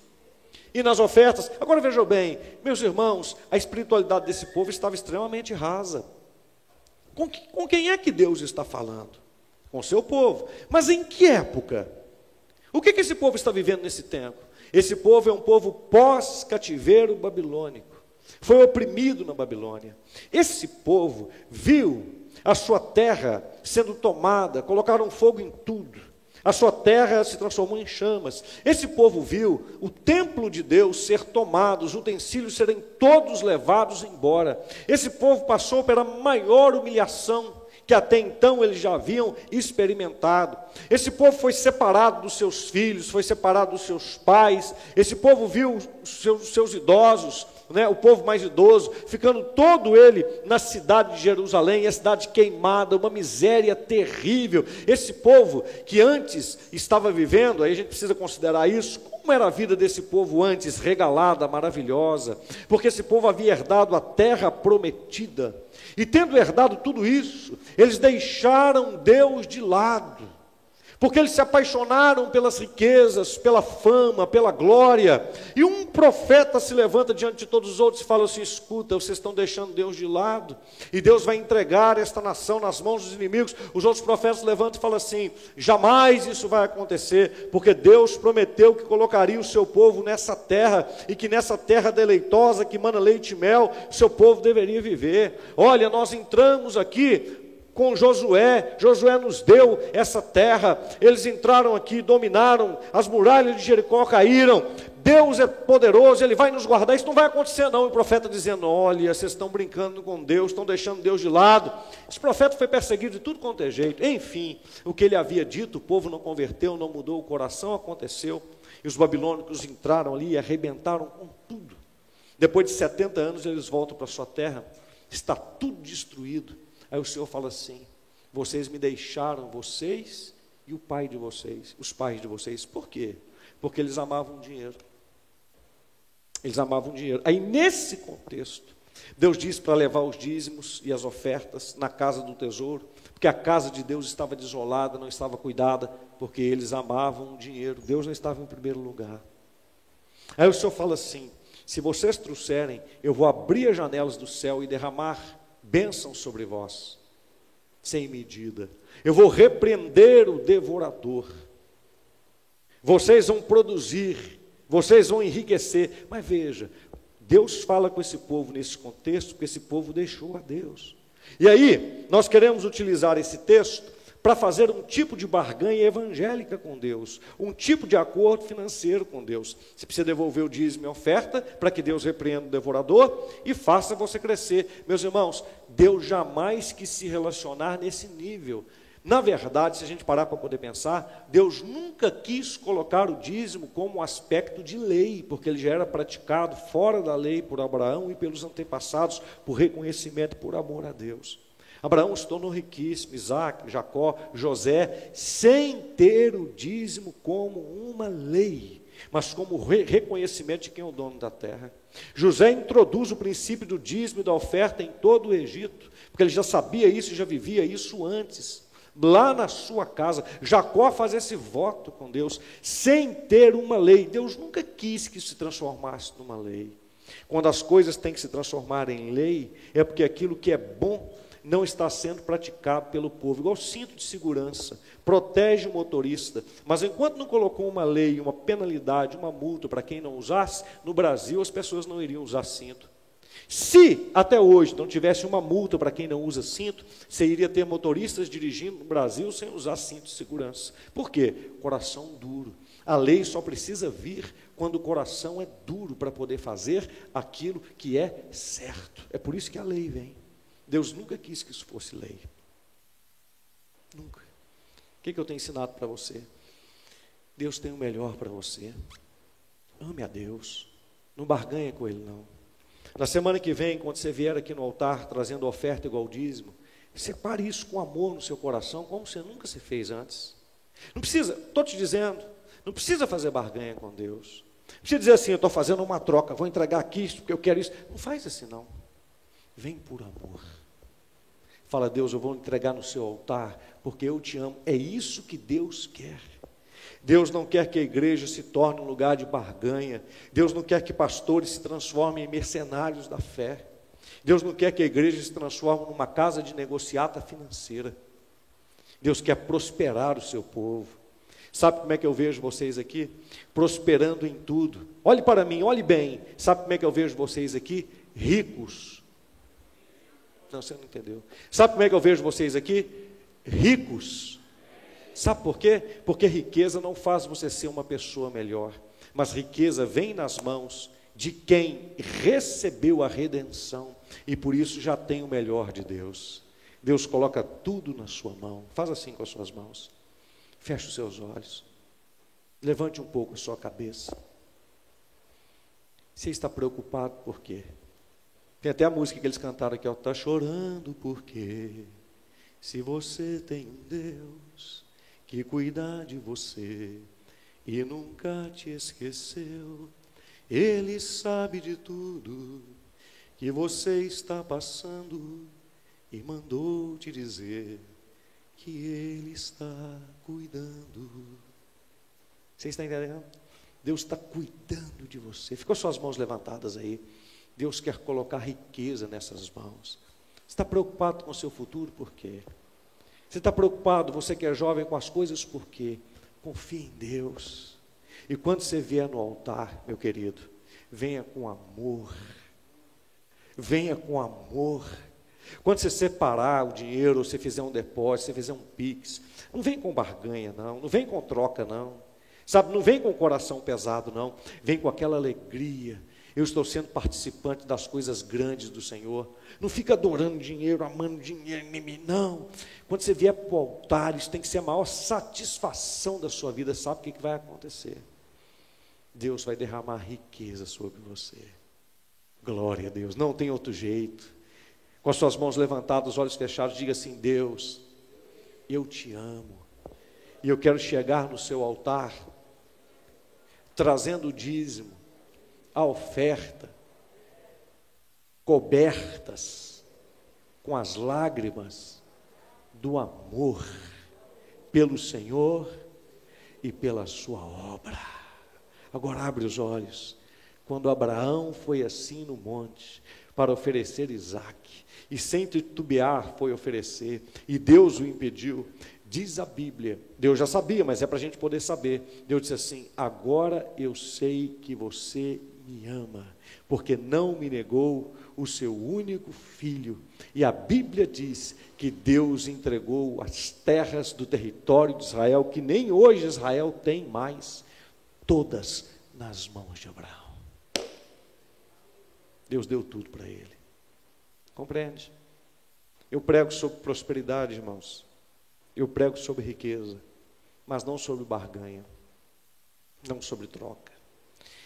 e nas ofertas. Agora vejam bem, meus irmãos, a espiritualidade desse povo estava extremamente rasa. Com, que, com quem é que Deus está falando? Com o seu povo. Mas em que época? O que, que esse povo está vivendo nesse tempo? Esse povo é um povo pós-cativeiro babilônico. Foi oprimido na Babilônia. Esse povo viu a sua terra sendo tomada, colocaram fogo em tudo. A sua terra se transformou em chamas. Esse povo viu o templo de Deus ser tomado, os utensílios serem todos levados embora. Esse povo passou pela maior humilhação que até então eles já haviam experimentado. Esse povo foi separado dos seus filhos, foi separado dos seus pais. Esse povo viu os seus, seus idosos né, o povo mais idoso, ficando todo ele na cidade de Jerusalém, a cidade queimada, uma miséria terrível. Esse povo que antes estava vivendo, aí a gente precisa considerar isso, como era a vida desse povo antes, regalada, maravilhosa, porque esse povo havia herdado a terra prometida, e tendo herdado tudo isso, eles deixaram Deus de lado porque eles se apaixonaram pelas riquezas, pela fama, pela glória. E um profeta se levanta diante de todos os outros e fala assim: escuta, vocês estão deixando Deus de lado, e Deus vai entregar esta nação nas mãos dos inimigos. Os outros profetas levantam e falam assim: jamais isso vai acontecer, porque Deus prometeu que colocaria o seu povo nessa terra, e que nessa terra deleitosa que mana leite e mel, seu povo deveria viver. Olha, nós entramos aqui com Josué. Josué nos deu essa terra. Eles entraram aqui, dominaram, as muralhas de Jericó caíram. Deus é poderoso, Ele vai nos guardar. Isso não vai acontecer, não. E o profeta dizendo: Olha, vocês estão brincando com Deus, estão deixando Deus de lado. Esse profeta foi perseguido de tudo quanto é jeito. Enfim, o que ele havia dito, o povo não converteu, não mudou o coração, aconteceu. E os babilônicos entraram ali e arrebentaram com tudo. Depois de 70 anos, eles voltam para sua terra, está tudo destruído. Aí o Senhor fala assim: Vocês me deixaram, vocês e o pai de vocês, os pais de vocês. Por quê? Porque eles amavam dinheiro. Eles amavam dinheiro. Aí, nesse contexto, Deus diz para levar os dízimos e as ofertas na casa do tesouro, porque a casa de Deus estava desolada, não estava cuidada, porque eles amavam o dinheiro. Deus não estava em primeiro lugar. Aí o Senhor fala assim: se vocês trouxerem, eu vou abrir as janelas do céu e derramar bênção sobre vós, sem medida. Eu vou repreender o devorador. Vocês vão produzir, vocês vão enriquecer. Mas veja, Deus fala com esse povo nesse contexto, porque esse povo deixou a Deus. E aí, nós queremos utilizar esse texto para fazer um tipo de barganha evangélica com Deus, um tipo de acordo financeiro com Deus. Você precisa devolver o dízimo e oferta para que Deus repreenda o devorador e faça você crescer. Meus irmãos, Deus jamais quis se relacionar nesse nível. Na verdade, se a gente parar para poder pensar, Deus nunca quis colocar o dízimo como um aspecto de lei, porque ele já era praticado fora da lei por Abraão e pelos antepassados, por reconhecimento por amor a Deus. Abraão se tornou riquíssimo, Isaac, Jacó, José, sem ter o dízimo como uma lei, mas como re reconhecimento de quem é o dono da terra. José introduz o princípio do dízimo e da oferta em todo o Egito, porque ele já sabia isso e já vivia isso antes. Lá na sua casa, Jacó faz esse voto com Deus, sem ter uma lei. Deus nunca quis que isso se transformasse numa lei. Quando as coisas têm que se transformar em lei, é porque aquilo que é bom não está sendo praticado pelo povo, igual cinto de segurança, protege o motorista, mas enquanto não colocou uma lei, uma penalidade, uma multa para quem não usasse, no Brasil as pessoas não iriam usar cinto. Se até hoje não tivesse uma multa para quem não usa cinto, você iria ter motoristas dirigindo no Brasil sem usar cinto de segurança. Por quê? Coração duro. A lei só precisa vir quando o coração é duro para poder fazer aquilo que é certo. É por isso que a lei vem. Deus nunca quis que isso fosse lei. Nunca. O que, que eu tenho ensinado para você? Deus tem o melhor para você. Ame a Deus. Não barganha com Ele, não. Na semana que vem, quando você vier aqui no altar trazendo oferta igual dízimo, separe isso com amor no seu coração, como você nunca se fez antes. Não precisa, estou te dizendo, não precisa fazer barganha com Deus. Não precisa dizer assim, eu estou fazendo uma troca, vou entregar aqui isso porque eu quero isso. Não faz assim, não. Vem por amor. Fala, Deus, eu vou entregar no seu altar, porque eu te amo. É isso que Deus quer. Deus não quer que a igreja se torne um lugar de barganha. Deus não quer que pastores se transformem em mercenários da fé. Deus não quer que a igreja se transforme numa casa de negociata financeira. Deus quer prosperar o seu povo. Sabe como é que eu vejo vocês aqui? Prosperando em tudo. Olhe para mim, olhe bem. Sabe como é que eu vejo vocês aqui? Ricos não, você não entendeu. Sabe como é que eu vejo vocês aqui? Ricos. Sabe por quê? Porque riqueza não faz você ser uma pessoa melhor, mas riqueza vem nas mãos de quem recebeu a redenção e por isso já tem o melhor de Deus. Deus coloca tudo na sua mão. Faz assim com as suas mãos. Feche os seus olhos. Levante um pouco a sua cabeça. Você está preocupado por quê? Tem até a música que eles cantaram aqui, ó, tá chorando porque se você tem um Deus que cuida de você e nunca te esqueceu, ele sabe de tudo que você está passando e mandou te dizer que ele está cuidando. Você está entendendo? Deus está cuidando de você. Ficou suas mãos levantadas aí. Deus quer colocar riqueza nessas mãos. Você está preocupado com o seu futuro? Por quê? Você está preocupado, você que é jovem, com as coisas? Por quê? Confie em Deus. E quando você vier no altar, meu querido, venha com amor. Venha com amor. Quando você separar o dinheiro, você fizer um depósito, você fizer um pix, não vem com barganha, não, não vem com troca, não. Sabe, não vem com o coração pesado, não. Vem com aquela alegria. Eu estou sendo participante das coisas grandes do Senhor. Não fica adorando dinheiro, amando dinheiro, não. Quando você vier para o altar, isso tem que ser a maior satisfação da sua vida. Sabe o que, que vai acontecer? Deus vai derramar riqueza sobre você. Glória a Deus. Não tem outro jeito. Com as suas mãos levantadas, os olhos fechados, diga assim: Deus, eu te amo. E eu quero chegar no seu altar, trazendo o dízimo, a oferta, cobertas com as lágrimas do amor pelo Senhor e pela sua obra. Agora abre os olhos. Quando Abraão foi assim no monte para oferecer Isaac, e sem titubear foi oferecer, e Deus o impediu, diz a Bíblia, Deus já sabia, mas é para a gente poder saber. Deus disse assim: Agora eu sei que você me ama, porque não me negou o seu único filho. E a Bíblia diz que Deus entregou as terras do território de Israel, que nem hoje Israel tem mais, todas nas mãos de Abraão. Deus deu tudo para ele. Compreende? Eu prego sobre prosperidade, irmãos. Eu prego sobre riqueza, mas não sobre barganha, não sobre troca.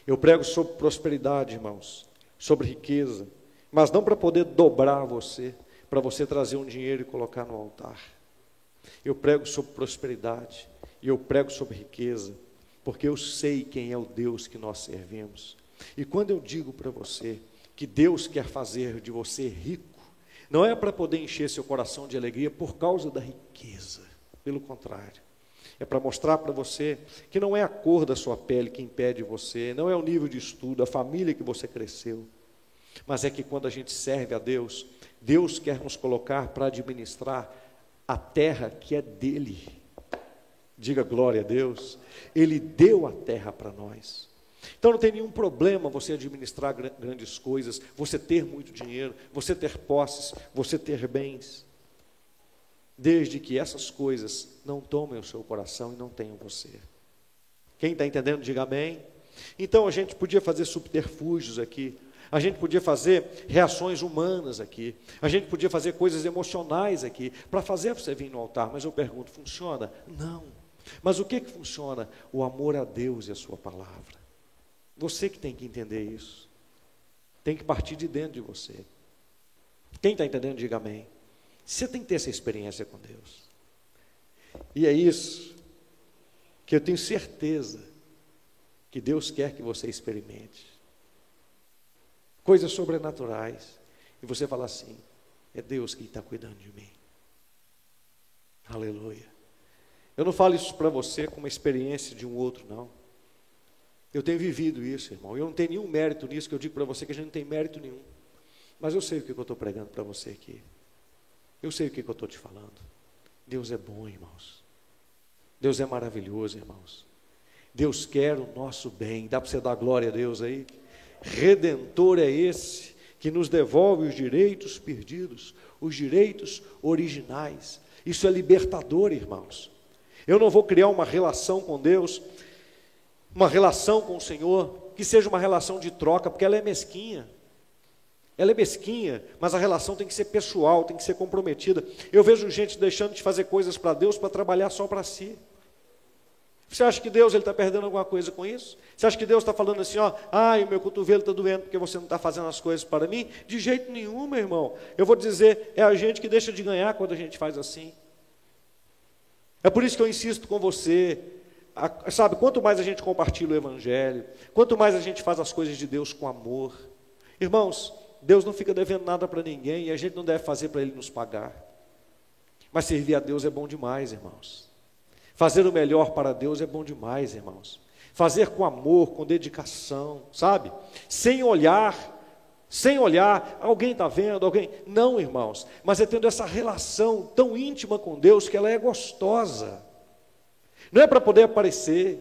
Eu prego sobre prosperidade, irmãos, sobre riqueza, mas não para poder dobrar você, para você trazer um dinheiro e colocar no altar. Eu prego sobre prosperidade e eu prego sobre riqueza, porque eu sei quem é o Deus que nós servimos. E quando eu digo para você que Deus quer fazer de você rico, não é para poder encher seu coração de alegria por causa da riqueza, pelo contrário. É para mostrar para você que não é a cor da sua pele que impede você, não é o nível de estudo, a família que você cresceu, mas é que quando a gente serve a Deus, Deus quer nos colocar para administrar a terra que é dele. Diga glória a Deus. Ele deu a terra para nós. Então não tem nenhum problema você administrar grandes coisas, você ter muito dinheiro, você ter posses, você ter bens, desde que essas coisas não tomem o seu coração e não tenham você. Quem está entendendo, diga amém. Então a gente podia fazer subterfúgios aqui, a gente podia fazer reações humanas aqui, a gente podia fazer coisas emocionais aqui, para fazer você vir no altar, mas eu pergunto: funciona? Não. Mas o que, que funciona? O amor a Deus e a Sua palavra. Você que tem que entender isso. Tem que partir de dentro de você. Quem está entendendo, diga amém. Você tem que ter essa experiência com Deus. E é isso que eu tenho certeza que Deus quer que você experimente. Coisas sobrenaturais. E você fala assim: é Deus que está cuidando de mim. Aleluia. Eu não falo isso para você como uma experiência de um outro, não. Eu tenho vivido isso, irmão. Eu não tenho nenhum mérito nisso que eu digo para você que a gente não tem mérito nenhum. Mas eu sei o que eu estou pregando para você aqui. Eu sei o que eu estou te falando. Deus é bom, irmãos. Deus é maravilhoso, irmãos. Deus quer o nosso bem. Dá para você dar glória a Deus aí? Redentor é esse que nos devolve os direitos perdidos, os direitos originais. Isso é libertador, irmãos. Eu não vou criar uma relação com Deus uma relação com o Senhor que seja uma relação de troca, porque ela é mesquinha. Ela é mesquinha, mas a relação tem que ser pessoal, tem que ser comprometida. Eu vejo gente deixando de fazer coisas para Deus para trabalhar só para si. Você acha que Deus está perdendo alguma coisa com isso? Você acha que Deus está falando assim, ó, ai, o meu cotovelo está doendo porque você não está fazendo as coisas para mim? De jeito nenhum, meu irmão. Eu vou dizer, é a gente que deixa de ganhar quando a gente faz assim. É por isso que eu insisto com você, sabe, quanto mais a gente compartilha o Evangelho, quanto mais a gente faz as coisas de Deus com amor, irmãos, Deus não fica devendo nada para ninguém e a gente não deve fazer para Ele nos pagar. Mas servir a Deus é bom demais, irmãos. Fazer o melhor para Deus é bom demais, irmãos. Fazer com amor, com dedicação, sabe? Sem olhar, sem olhar, alguém está vendo, alguém. Não, irmãos, mas é tendo essa relação tão íntima com Deus que ela é gostosa. Não é para poder aparecer,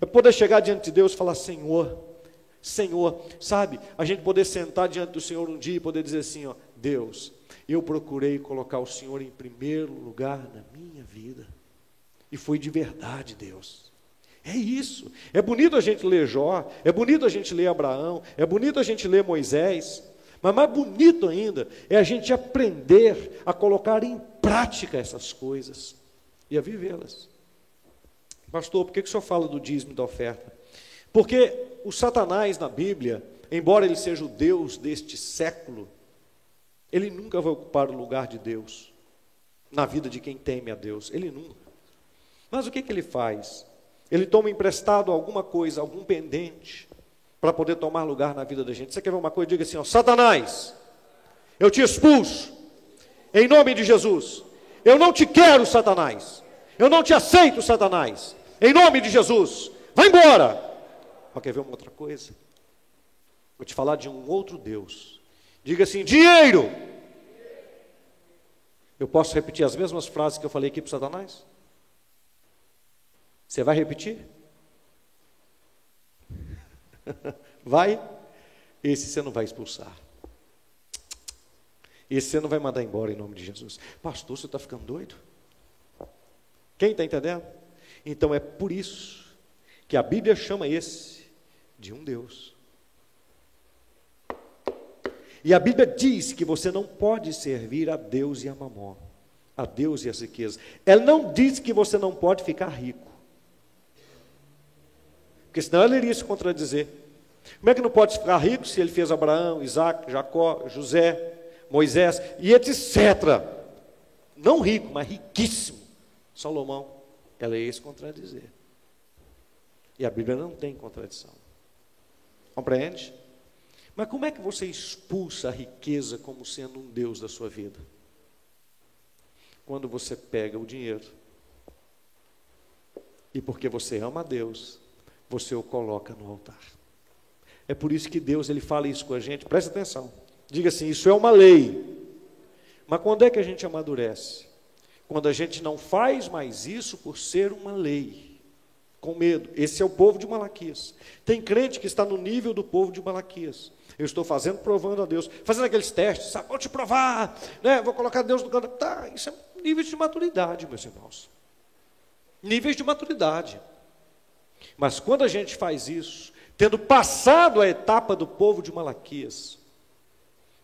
é poder chegar diante de Deus e falar: Senhor, Senhor, sabe, a gente poder sentar diante do Senhor um dia e poder dizer assim, ó, Deus, eu procurei colocar o Senhor em primeiro lugar na minha vida. E foi de verdade, Deus. É isso. É bonito a gente ler Jó, é bonito a gente ler Abraão, é bonito a gente ler Moisés, mas mais bonito ainda é a gente aprender a colocar em prática essas coisas e a vivê-las. Pastor, por que, que o senhor fala do dízimo da oferta? Porque o Satanás na Bíblia, embora ele seja o Deus deste século, ele nunca vai ocupar o lugar de Deus na vida de quem teme a Deus. Ele nunca. Mas o que, que ele faz? Ele toma emprestado alguma coisa, algum pendente, para poder tomar lugar na vida da gente. Você quer ver uma coisa? Diga assim: ó, Satanás, eu te expulso, em nome de Jesus. Eu não te quero, Satanás. Eu não te aceito, Satanás. Em nome de Jesus. Vai embora. Mas quer ver uma outra coisa? Vou te falar de um outro Deus. Diga assim: dinheiro. Eu posso repetir as mesmas frases que eu falei aqui para Satanás? Você vai repetir? Vai? Esse você não vai expulsar. Esse você não vai mandar embora em nome de Jesus. Pastor, você está ficando doido? Quem está entendendo? Então é por isso que a Bíblia chama esse de um Deus. E a Bíblia diz que você não pode servir a Deus e a mamó, a Deus e as riquezas. Ela não diz que você não pode ficar rico. Porque senão ela iria se contradizer. Como é que não pode ficar rico se ele fez Abraão, Isaac, Jacó, José, Moisés e etc. Não rico, mas riquíssimo. Salomão. Ela ia se contradizer. E a Bíblia não tem contradição. Compreende? Mas como é que você expulsa a riqueza como sendo um Deus da sua vida? Quando você pega o dinheiro e porque você ama a Deus, você o coloca no altar. É por isso que Deus ele fala isso com a gente. Presta atenção. Diga assim: isso é uma lei. Mas quando é que a gente amadurece? Quando a gente não faz mais isso por ser uma lei, com medo. Esse é o povo de Malaquias. Tem crente que está no nível do povo de Malaquias. Eu estou fazendo, provando a Deus, fazendo aqueles testes, sabe? Vou te provar, né? vou colocar Deus no canto. Tá, isso é níveis de maturidade, meus irmãos. Níveis de maturidade. Mas quando a gente faz isso, tendo passado a etapa do povo de Malaquias,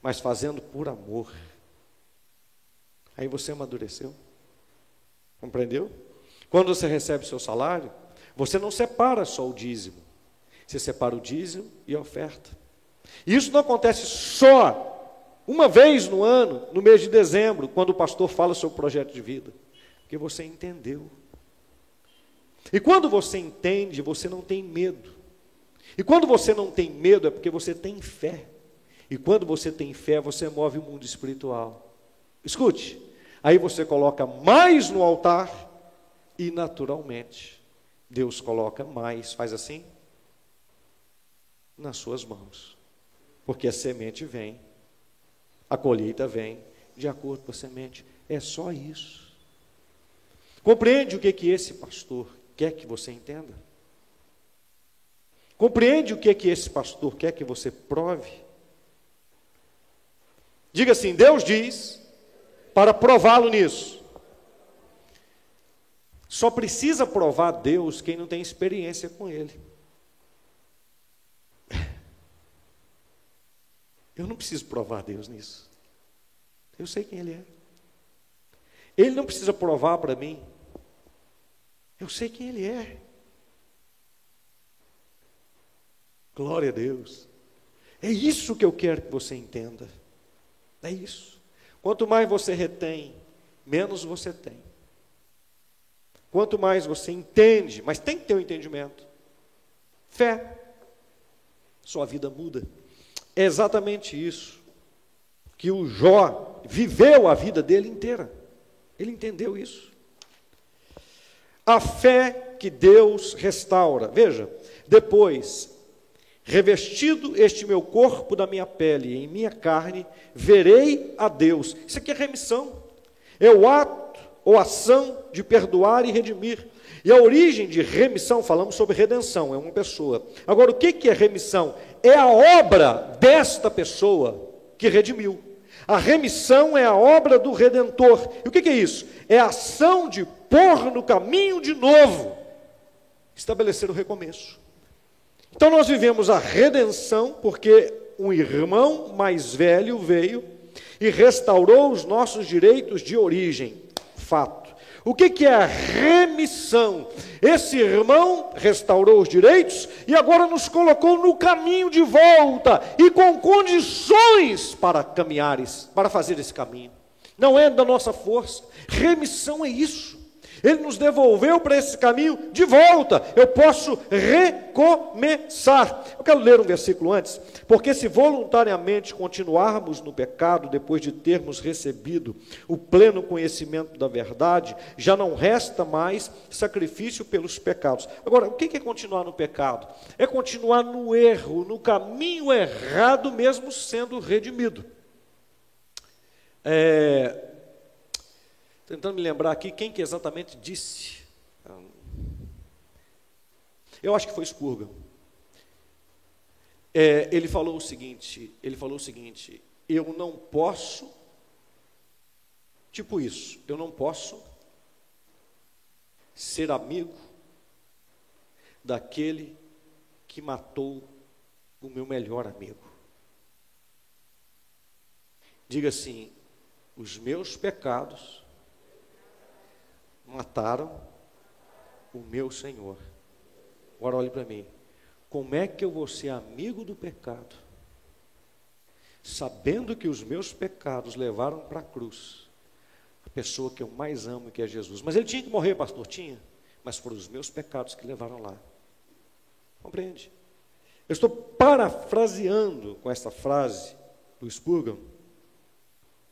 mas fazendo por amor. Aí você amadureceu. Compreendeu? Quando você recebe seu salário, você não separa só o dízimo. Você separa o dízimo e a oferta. E isso não acontece só uma vez no ano, no mês de dezembro, quando o pastor fala sobre o projeto de vida. Porque você entendeu. E quando você entende, você não tem medo. E quando você não tem medo, é porque você tem fé. E quando você tem fé, você move o mundo espiritual. Escute, aí você coloca mais no altar e naturalmente Deus coloca mais, faz assim, nas suas mãos. Porque a semente vem, a colheita vem de acordo com a semente. É só isso. Compreende o que, que esse pastor quer que você entenda? Compreende o que, que esse pastor quer que você prove? Diga assim: Deus diz, para prová-lo nisso. Só precisa provar Deus quem não tem experiência com Ele. Eu não preciso provar Deus nisso. Eu sei quem Ele é. Ele não precisa provar para mim. Eu sei quem Ele é. Glória a Deus. É isso que eu quero que você entenda. É isso. Quanto mais você retém, menos você tem. Quanto mais você entende, mas tem que ter um entendimento. Fé. Sua vida muda. É exatamente isso que o Jó viveu a vida dele inteira. Ele entendeu isso. A fé que Deus restaura. Veja, depois Revestido este meu corpo da minha pele, em minha carne, verei a Deus. Isso aqui é remissão. É o ato ou ação de perdoar e redimir. E a origem de remissão, falamos sobre redenção, é uma pessoa. Agora, o que é remissão? É a obra desta pessoa que redimiu. A remissão é a obra do redentor. E o que é isso? É a ação de pôr no caminho de novo, estabelecer o recomeço. Então, nós vivemos a redenção porque um irmão mais velho veio e restaurou os nossos direitos de origem. Fato. O que, que é a remissão? Esse irmão restaurou os direitos e agora nos colocou no caminho de volta e com condições para caminhares, para fazer esse caminho. Não é da nossa força. Remissão é isso. Ele nos devolveu para esse caminho de volta. Eu posso recomeçar. Eu quero ler um versículo antes. Porque se voluntariamente continuarmos no pecado, depois de termos recebido o pleno conhecimento da verdade, já não resta mais sacrifício pelos pecados. Agora, o que é continuar no pecado? É continuar no erro, no caminho errado, mesmo sendo redimido. É, Tentando me lembrar aqui quem que exatamente disse. Eu acho que foi Spurgeon. É, ele falou o seguinte, ele falou o seguinte, eu não posso, tipo isso, eu não posso ser amigo daquele que matou o meu melhor amigo. Diga assim: os meus pecados mataram o meu Senhor. Agora olhe para mim. Como é que eu vou ser amigo do pecado? Sabendo que os meus pecados levaram para a cruz a pessoa que eu mais amo, que é Jesus. Mas ele tinha que morrer, pastor? Tinha. Mas foram os meus pecados que levaram lá. Compreende? Eu estou parafraseando com essa frase do Spurgeon.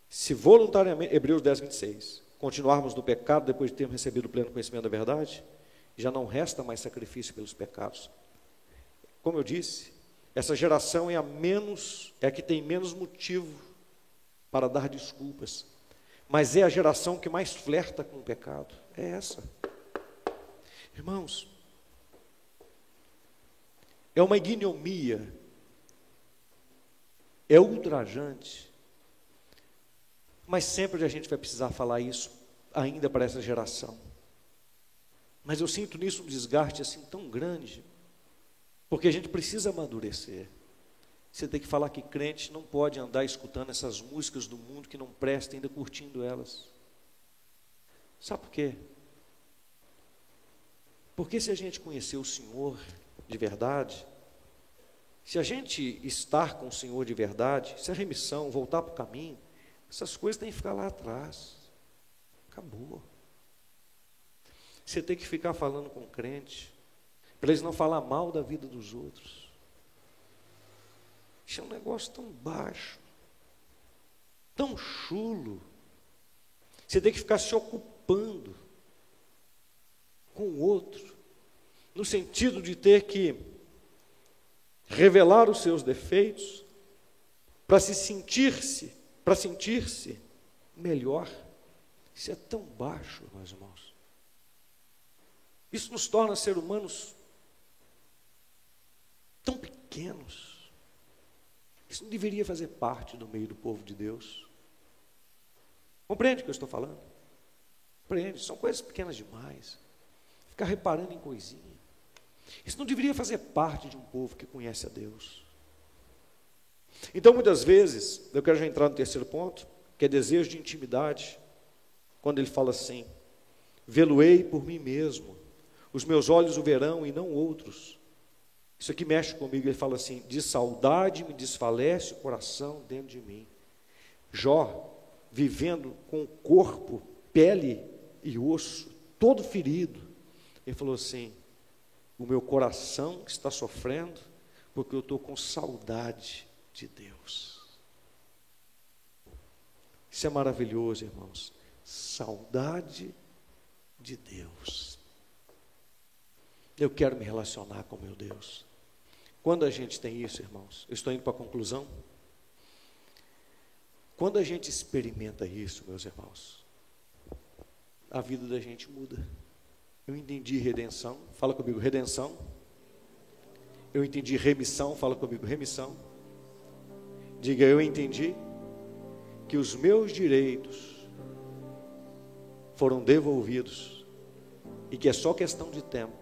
Se voluntariamente, Hebreus 10, 26 continuarmos no pecado depois de termos recebido o pleno conhecimento da verdade, já não resta mais sacrifício pelos pecados. Como eu disse, essa geração é a menos, é a que tem menos motivo para dar desculpas, mas é a geração que mais flerta com o pecado. É essa. Irmãos, é uma ignomia, é ultrajante mas sempre a gente vai precisar falar isso ainda para essa geração. Mas eu sinto nisso um desgaste assim tão grande, porque a gente precisa amadurecer. Você tem que falar que crente não pode andar escutando essas músicas do mundo que não prestam, ainda curtindo elas. Sabe por quê? Porque se a gente conhecer o Senhor de verdade, se a gente estar com o Senhor de verdade, se a remissão, voltar para o caminho, essas coisas têm que ficar lá atrás. Acabou. Você tem que ficar falando com crente, para eles não falar mal da vida dos outros. Isso é um negócio tão baixo, tão chulo. Você tem que ficar se ocupando com o outro, no sentido de ter que revelar os seus defeitos, para se sentir-se para sentir-se melhor. Isso é tão baixo, meus irmãos. Isso nos torna ser humanos tão pequenos. Isso não deveria fazer parte do meio do povo de Deus. Compreende o que eu estou falando? Compreende? São coisas pequenas demais. Ficar reparando em coisinha. Isso não deveria fazer parte de um povo que conhece a Deus. Então, muitas vezes, eu quero já entrar no terceiro ponto, que é desejo de intimidade, quando ele fala assim: Vê-lo-ei por mim mesmo, os meus olhos o verão e não outros. Isso aqui mexe comigo, ele fala assim: De saudade me desfalece o coração dentro de mim. Jó, vivendo com o corpo, pele e osso, todo ferido, ele falou assim: O meu coração está sofrendo, porque eu estou com saudade de Deus. Isso é maravilhoso, irmãos. Saudade de Deus. Eu quero me relacionar com meu Deus. Quando a gente tem isso, irmãos, eu estou indo para a conclusão. Quando a gente experimenta isso, meus irmãos, a vida da gente muda. Eu entendi redenção. Fala comigo, redenção. Eu entendi remissão. Fala comigo, remissão. Diga, eu entendi que os meus direitos foram devolvidos e que é só questão de tempo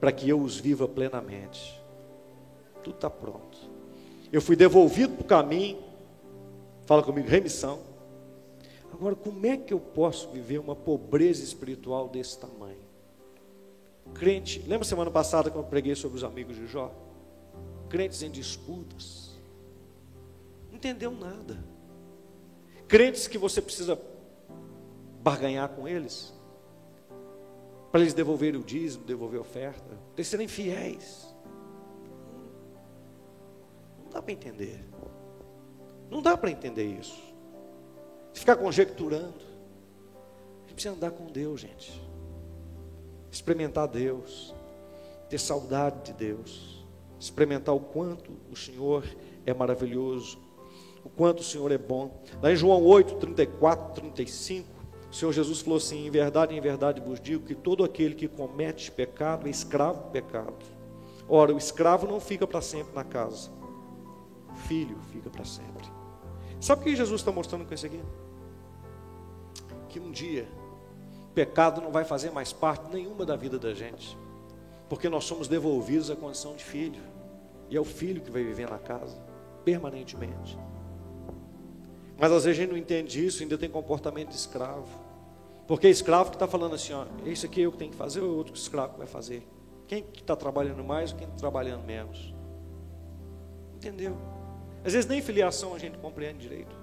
para que eu os viva plenamente. Tudo está pronto. Eu fui devolvido para o caminho. Fala comigo, remissão. Agora, como é que eu posso viver uma pobreza espiritual desse tamanho? Crente, lembra semana passada quando eu preguei sobre os amigos de Jó? Crentes em disputas. Entendeu nada. Crentes que você precisa barganhar com eles. Para eles devolverem o dízimo, devolver a oferta. Eles serem fiéis. Não dá para entender. Não dá para entender isso. Ficar conjecturando. A gente precisa andar com Deus, gente. Experimentar Deus. Ter saudade de Deus. Experimentar o quanto o Senhor é maravilhoso. O quanto o Senhor é bom. Lá em João 8, 34, 35. O Senhor Jesus falou assim: Em verdade, em verdade vos digo que todo aquele que comete pecado é escravo do pecado. Ora, o escravo não fica para sempre na casa, o filho fica para sempre. Sabe o que Jesus está mostrando com isso aqui? Que um dia pecado não vai fazer mais parte nenhuma da vida da gente, porque nós somos devolvidos à condição de filho, e é o filho que vai viver na casa permanentemente. Mas às vezes a gente não entende isso, ainda tem comportamento de escravo. Porque é escravo que está falando assim, ó, isso aqui é eu que tenho que fazer ou é outro escravo que vai fazer? Quem está trabalhando mais ou quem está trabalhando menos? Entendeu? Às vezes nem filiação a gente compreende direito.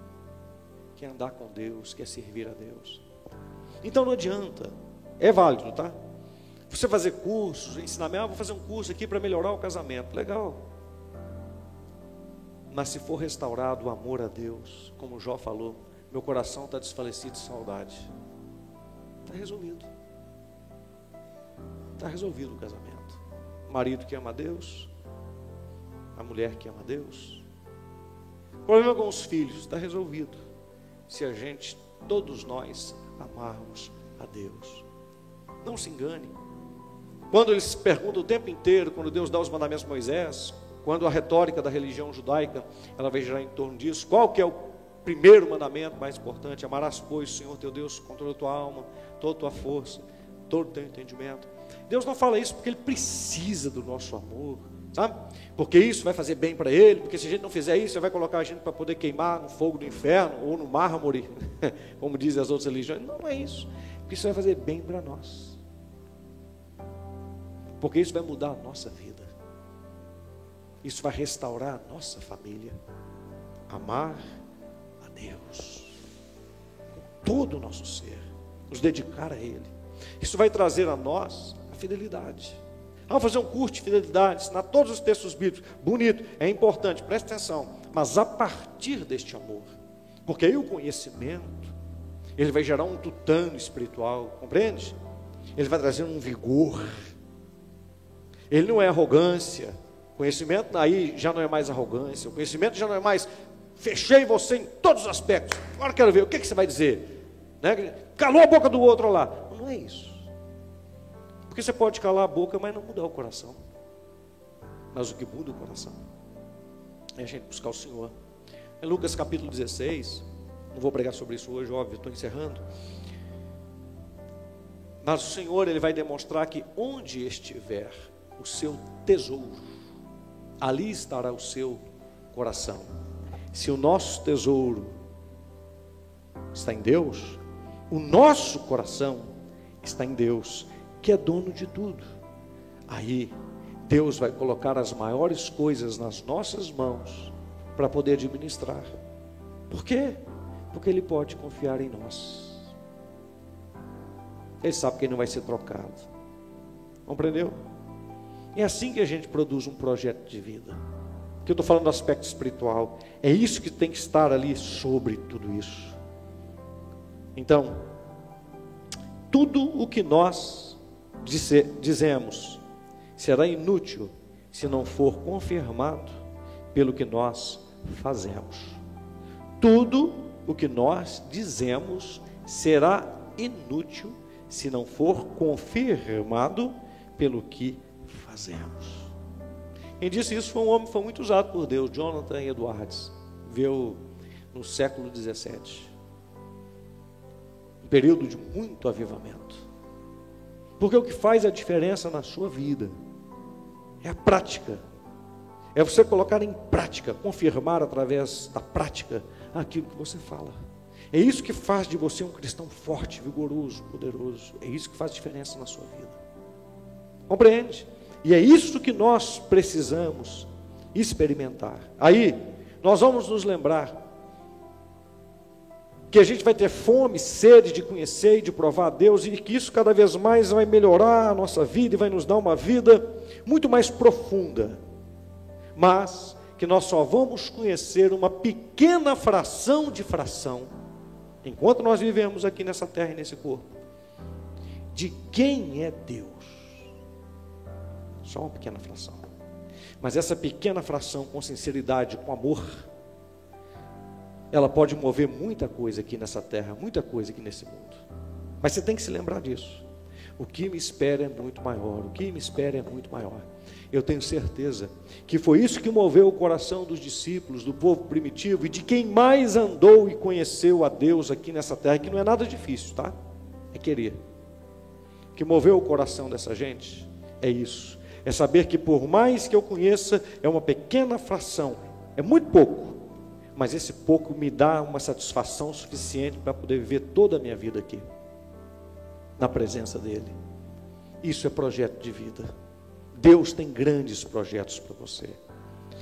Quer andar com Deus, quer servir a Deus. Então não adianta. É válido, tá? Você fazer cursos, ensinamento, ah, vou fazer um curso aqui para melhorar o casamento. Legal. Mas se for restaurado o amor a Deus, como Jó falou, meu coração está desfalecido de saudade. Está resolvido. Está resolvido o casamento. O marido que ama a Deus, a mulher que ama a Deus, problema com os filhos está resolvido. Se a gente, todos nós, amarmos a Deus. Não se engane. Quando eles perguntam o tempo inteiro, quando Deus dá os mandamentos a Moisés, quando a retórica da religião judaica, ela vai girar em torno disso, qual que é o primeiro mandamento mais importante? Amarás, pois, o Senhor teu Deus com toda a tua alma, toda a tua força, todo o teu entendimento. Deus não fala isso porque Ele precisa do nosso amor sabe? Porque isso vai fazer bem para ele, porque se a gente não fizer isso, ele vai colocar a gente para poder queimar no fogo do inferno ou no mármore, como dizem as outras religiões. Não é isso, porque isso vai fazer bem para nós. Porque isso vai mudar a nossa vida. Isso vai restaurar a nossa família. Amar a Deus com todo o nosso ser, nos dedicar a Ele. Isso vai trazer a nós a fidelidade. Vamos fazer um curso de fidelidade, ensinar todos os textos bíblicos. Bonito, é importante, preste atenção. Mas a partir deste amor, porque aí o conhecimento, ele vai gerar um tutano espiritual, compreende? Ele vai trazer um vigor. Ele não é arrogância. Conhecimento aí já não é mais arrogância. O conhecimento já não é mais fechei você em todos os aspectos. Agora quero ver o que, que você vai dizer. Né? Calou a boca do outro lá. Não é isso. Porque você pode calar a boca, mas não mudar o coração. Mas o que muda o coração é a gente buscar o Senhor. Em Lucas capítulo 16, não vou pregar sobre isso hoje, óbvio, estou encerrando. Mas o Senhor, Ele vai demonstrar que onde estiver o seu tesouro, ali estará o seu coração. Se o nosso tesouro está em Deus, o nosso coração está em Deus que é dono de tudo. Aí, Deus vai colocar as maiores coisas nas nossas mãos para poder administrar. Por quê? Porque Ele pode confiar em nós. Ele sabe que ele não vai ser trocado. Compreendeu? É assim que a gente produz um projeto de vida. Que eu estou falando do aspecto espiritual. É isso que tem que estar ali sobre tudo isso. Então, tudo o que nós dizemos, será inútil se não for confirmado pelo que nós fazemos. Tudo o que nós dizemos será inútil se não for confirmado pelo que fazemos. Quem disse isso foi um homem que foi muito usado por Deus, Jonathan Edwards, veio no século 17, um período de muito avivamento. Porque o que faz a diferença na sua vida é a prática, é você colocar em prática, confirmar através da prática aquilo que você fala. É isso que faz de você um cristão forte, vigoroso, poderoso. É isso que faz diferença na sua vida. Compreende? E é isso que nós precisamos experimentar. Aí, nós vamos nos lembrar que a gente vai ter fome, sede de conhecer e de provar a Deus, e que isso cada vez mais vai melhorar a nossa vida e vai nos dar uma vida muito mais profunda. Mas que nós só vamos conhecer uma pequena fração de fração, enquanto nós vivemos aqui nessa terra e nesse corpo, de quem é Deus. Só uma pequena fração. Mas essa pequena fração, com sinceridade, com amor, ela pode mover muita coisa aqui nessa terra, muita coisa aqui nesse mundo. Mas você tem que se lembrar disso. O que me espera é muito maior, o que me espera é muito maior. Eu tenho certeza que foi isso que moveu o coração dos discípulos, do povo primitivo e de quem mais andou e conheceu a Deus aqui nessa terra, que não é nada difícil, tá? É querer. O que moveu o coração dessa gente é isso. É saber que por mais que eu conheça, é uma pequena fração, é muito pouco, mas esse pouco me dá uma satisfação suficiente para poder viver toda a minha vida aqui, na presença dEle. Isso é projeto de vida. Deus tem grandes projetos para você.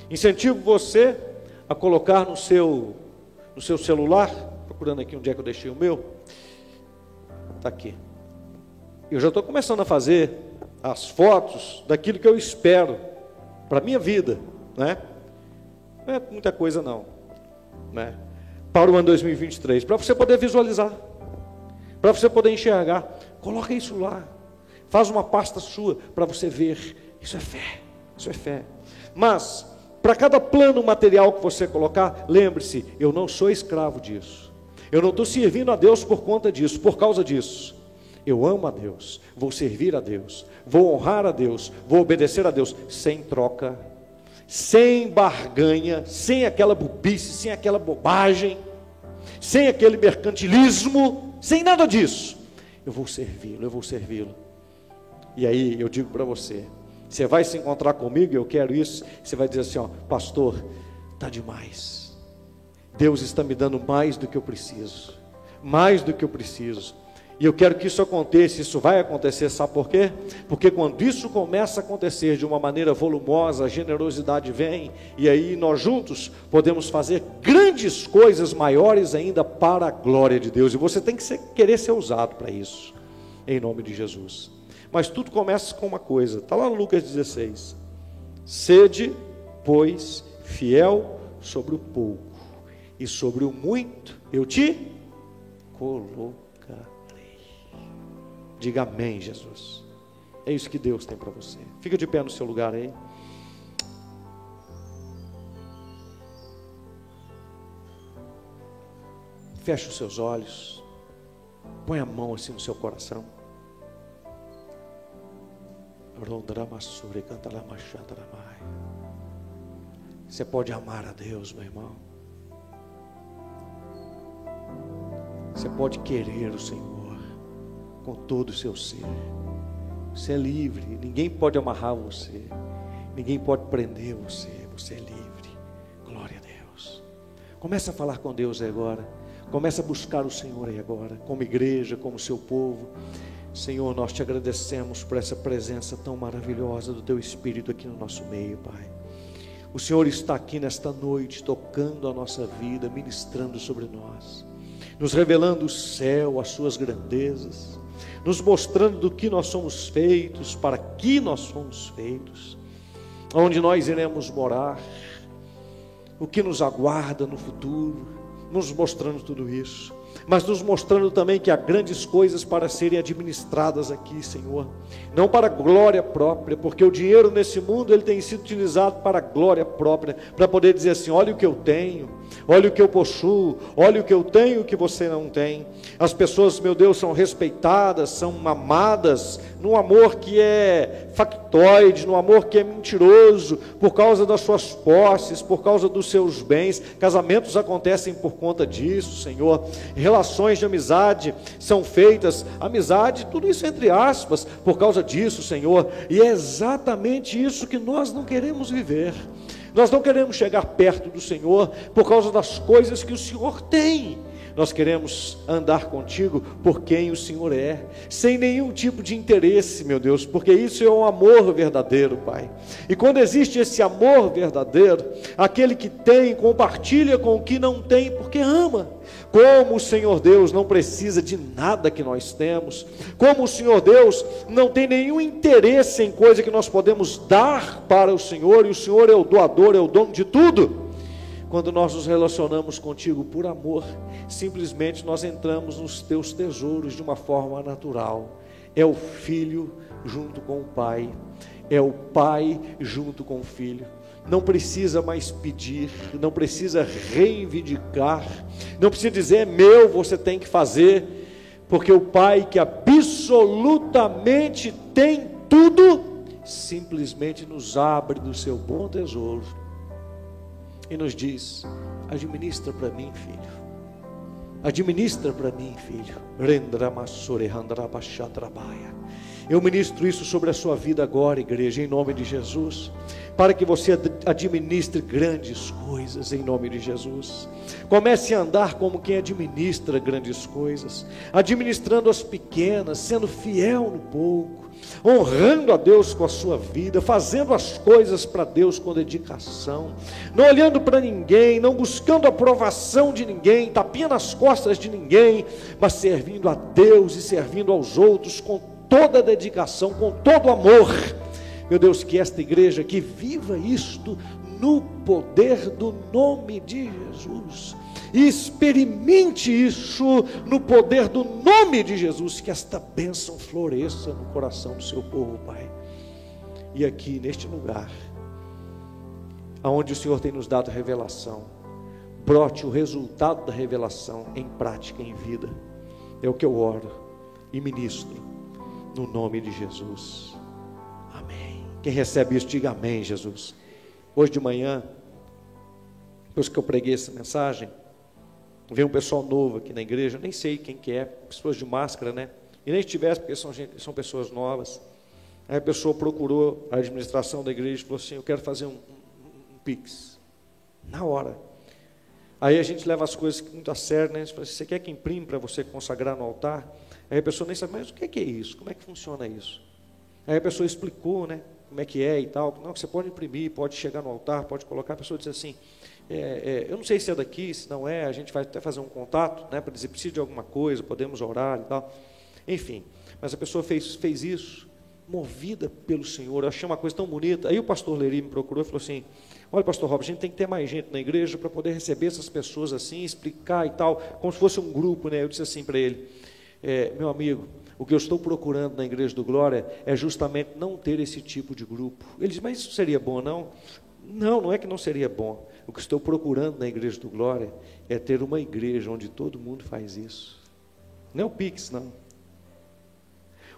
Incentivo você a colocar no seu, no seu celular, procurando aqui onde é que eu deixei o meu. Está aqui. Eu já estou começando a fazer as fotos daquilo que eu espero para a minha vida, né? Não é muita coisa não né, para o ano 2023, para você poder visualizar, para você poder enxergar. Coloca isso lá, faz uma pasta sua para você ver. Isso é fé, isso é fé. Mas, para cada plano material que você colocar, lembre-se: eu não sou escravo disso. Eu não estou servindo a Deus por conta disso, por causa disso. Eu amo a Deus, vou servir a Deus, vou honrar a Deus, vou obedecer a Deus, sem troca sem barganha, sem aquela bobice, sem aquela bobagem, sem aquele mercantilismo, sem nada disso. Eu vou servi-lo, eu vou servi-lo. E aí eu digo para você: você vai se encontrar comigo, eu quero isso. Você vai dizer assim: ó, pastor, está demais. Deus está me dando mais do que eu preciso, mais do que eu preciso. E eu quero que isso aconteça, isso vai acontecer, sabe por quê? Porque quando isso começa a acontecer de uma maneira volumosa, a generosidade vem, e aí nós juntos podemos fazer grandes coisas maiores ainda para a glória de Deus. E você tem que ser, querer ser usado para isso, em nome de Jesus. Mas tudo começa com uma coisa, está lá no Lucas 16: sede, pois, fiel sobre o pouco, e sobre o muito eu te coloco Diga amém, Jesus. É isso que Deus tem para você. Fica de pé no seu lugar aí. Feche os seus olhos. Põe a mão assim no seu coração. Você pode amar a Deus, meu irmão. Você pode querer o Senhor com todo o seu ser. Você é livre, ninguém pode amarrar você, ninguém pode prender você, você é livre. Glória a Deus. Começa a falar com Deus agora. Começa a buscar o Senhor aí agora, como igreja, como seu povo. Senhor, nós te agradecemos por essa presença tão maravilhosa do teu Espírito aqui no nosso meio, Pai. O Senhor está aqui nesta noite, tocando a nossa vida, ministrando sobre nós, nos revelando o céu, as suas grandezas, nos mostrando do que nós somos feitos, para que nós somos feitos, onde nós iremos morar, o que nos aguarda no futuro, nos mostrando tudo isso, mas nos mostrando também que há grandes coisas para serem administradas aqui, Senhor, não para glória própria, porque o dinheiro nesse mundo ele tem sido utilizado para glória própria, para poder dizer assim: olha o que eu tenho olha o que eu possuo, olha o que eu tenho que você não tem. As pessoas, meu Deus, são respeitadas, são amadas, num amor que é factoide, num amor que é mentiroso, por causa das suas posses, por causa dos seus bens. Casamentos acontecem por conta disso, Senhor. Relações de amizade são feitas, amizade, tudo isso entre aspas, por causa disso, Senhor. E é exatamente isso que nós não queremos viver. Nós não queremos chegar perto do Senhor por causa das coisas que o Senhor tem. Nós queremos andar contigo por quem o Senhor é, sem nenhum tipo de interesse, meu Deus, porque isso é um amor verdadeiro, Pai. E quando existe esse amor verdadeiro, aquele que tem compartilha com o que não tem, porque ama. Como o Senhor Deus não precisa de nada que nós temos, como o Senhor Deus não tem nenhum interesse em coisa que nós podemos dar para o Senhor, e o Senhor é o doador, é o dono de tudo. Quando nós nos relacionamos contigo por amor, simplesmente nós entramos nos teus tesouros de uma forma natural. É o filho junto com o pai, é o pai junto com o filho. Não precisa mais pedir, não precisa reivindicar, não precisa dizer é meu, você tem que fazer, porque o Pai que absolutamente tem tudo, simplesmente nos abre do seu bom tesouro e nos diz: administra para mim, filho. Administra para mim, filho. Eu ministro isso sobre a sua vida agora, igreja, em nome de Jesus para que você administre grandes coisas em nome de Jesus. Comece a andar como quem administra grandes coisas, administrando as pequenas, sendo fiel no pouco, honrando a Deus com a sua vida, fazendo as coisas para Deus com dedicação, não olhando para ninguém, não buscando aprovação de ninguém, tapinha nas costas de ninguém, mas servindo a Deus e servindo aos outros com toda dedicação, com todo amor meu Deus, que esta igreja que viva isto no poder do nome de Jesus. E experimente isso no poder do nome de Jesus, que esta bênção floresça no coração do seu povo, Pai. E aqui neste lugar, aonde o Senhor tem nos dado revelação, brote o resultado da revelação em prática, em vida. É o que eu oro e ministro no nome de Jesus. Quem recebe isso, diga amém, Jesus. Hoje de manhã, depois que eu preguei essa mensagem, veio um pessoal novo aqui na igreja, nem sei quem que é, pessoas de máscara, né? E nem estivesse, porque são, gente, são pessoas novas. Aí a pessoa procurou a administração da igreja e falou assim: Eu quero fazer um, um, um pix. Na hora. Aí a gente leva as coisas muito a sério, né? Assim, você quer que imprime para você consagrar no altar? Aí a pessoa nem sabe, mas o que é isso? Como é que funciona isso? Aí a pessoa explicou, né? como é que é e tal. Não, você pode imprimir, pode chegar no altar, pode colocar. A pessoa diz assim: é, é, eu não sei se é daqui, se não é, a gente vai até fazer um contato, né, para dizer precisa de alguma coisa, podemos orar e tal. Enfim, mas a pessoa fez, fez isso, movida pelo Senhor. Eu achei uma coisa tão bonita. Aí o pastor Leri me procurou e falou assim: Olha, pastor Rob, a gente tem que ter mais gente na igreja para poder receber essas pessoas assim, explicar e tal, como se fosse um grupo, né? Eu disse assim para ele: é, Meu amigo, o que eu estou procurando na Igreja do Glória é justamente não ter esse tipo de grupo. Ele diz, mas isso seria bom, não? Não, não é que não seria bom. O que estou procurando na Igreja do Glória é ter uma igreja onde todo mundo faz isso. Não é o Pix, não.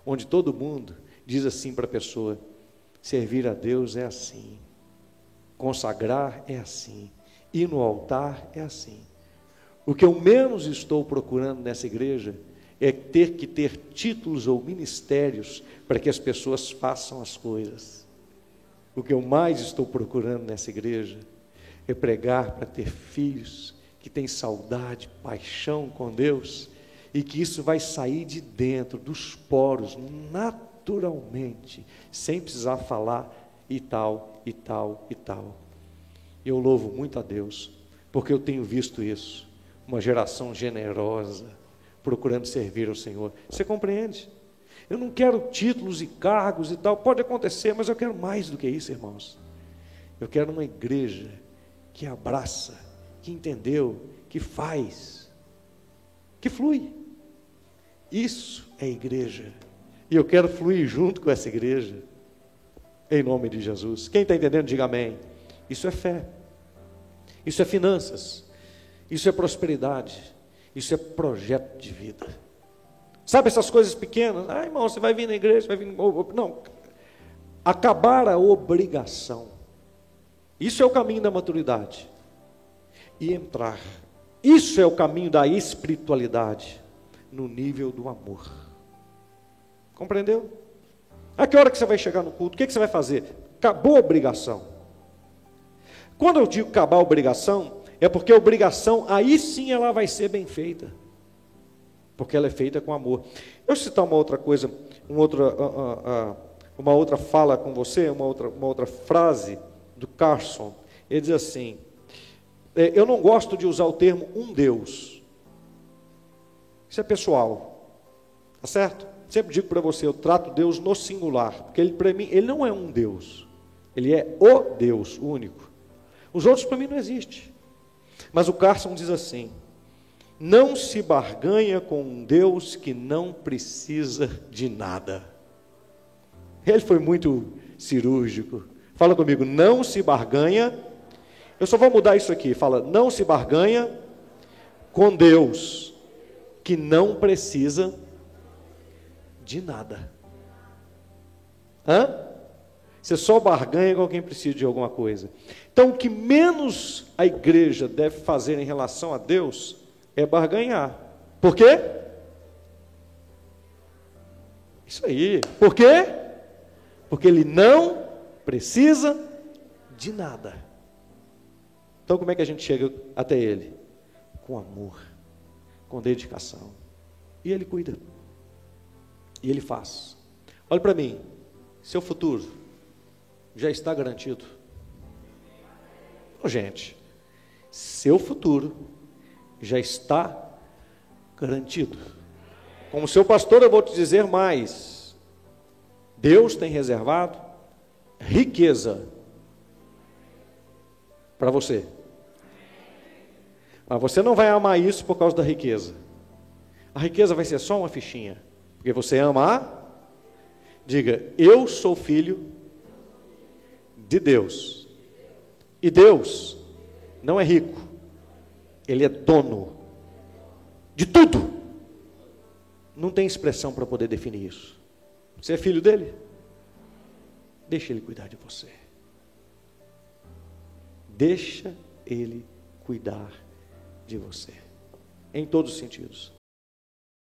Onde todo mundo diz assim para a pessoa: servir a Deus é assim, consagrar é assim, ir no altar é assim. O que eu menos estou procurando nessa igreja é ter que ter títulos ou ministérios para que as pessoas façam as coisas. O que eu mais estou procurando nessa igreja é pregar para ter filhos que têm saudade, paixão com Deus e que isso vai sair de dentro dos poros naturalmente, sem precisar falar e tal, e tal, e tal. Eu louvo muito a Deus, porque eu tenho visto isso, uma geração generosa, procurando servir ao Senhor. Você compreende? Eu não quero títulos e cargos e tal, pode acontecer, mas eu quero mais do que isso, irmãos. Eu quero uma igreja que abraça, que entendeu, que faz, que flui. Isso é igreja. E eu quero fluir junto com essa igreja, em nome de Jesus. Quem está entendendo, diga amém. Isso é fé, isso é finanças, Isso é prosperidade. Isso é projeto de vida. Sabe essas coisas pequenas? Ah, irmão, você vai vir na igreja, vai vir. Não. Acabar a obrigação. Isso é o caminho da maturidade. E entrar. Isso é o caminho da espiritualidade no nível do amor. Compreendeu? A que hora que você vai chegar no culto? O que, você vai fazer? Acabou a obrigação. Quando eu digo acabar a obrigação, é porque a obrigação, aí sim ela vai ser bem feita. Porque ela é feita com amor. Eu citar uma outra coisa, uma outra, uh, uh, uh, uma outra fala com você, uma outra, uma outra frase do Carson. Ele diz assim: é, Eu não gosto de usar o termo um Deus. Isso é pessoal. Tá certo? Sempre digo para você, eu trato Deus no singular, porque ele para mim, ele não é um Deus. Ele é o Deus único. Os outros para mim não existem. Mas o Carson diz assim: não se barganha com um Deus que não precisa de nada. Ele foi muito cirúrgico. Fala comigo, não se barganha. Eu só vou mudar isso aqui. Fala, não se barganha com Deus que não precisa de nada. Hã? Você só barganha com quem precisa de alguma coisa. Então, o que menos a igreja deve fazer em relação a Deus é barganhar. Por quê? Isso aí. Por quê? Porque ele não precisa de nada. Então, como é que a gente chega até ele? Com amor, com dedicação. E ele cuida. E ele faz. Olha para mim. Seu futuro já está garantido. Oh, gente, seu futuro já está garantido. Como seu pastor, eu vou te dizer mais. Deus tem reservado riqueza para você. Mas você não vai amar isso por causa da riqueza. A riqueza vai ser só uma fichinha. Porque você ama a. Diga, eu sou filho de Deus. E Deus não é rico, Ele é dono de tudo. Não tem expressão para poder definir isso. Você é filho dele? Deixa ele cuidar de você. Deixa ele cuidar de você. Em todos os sentidos.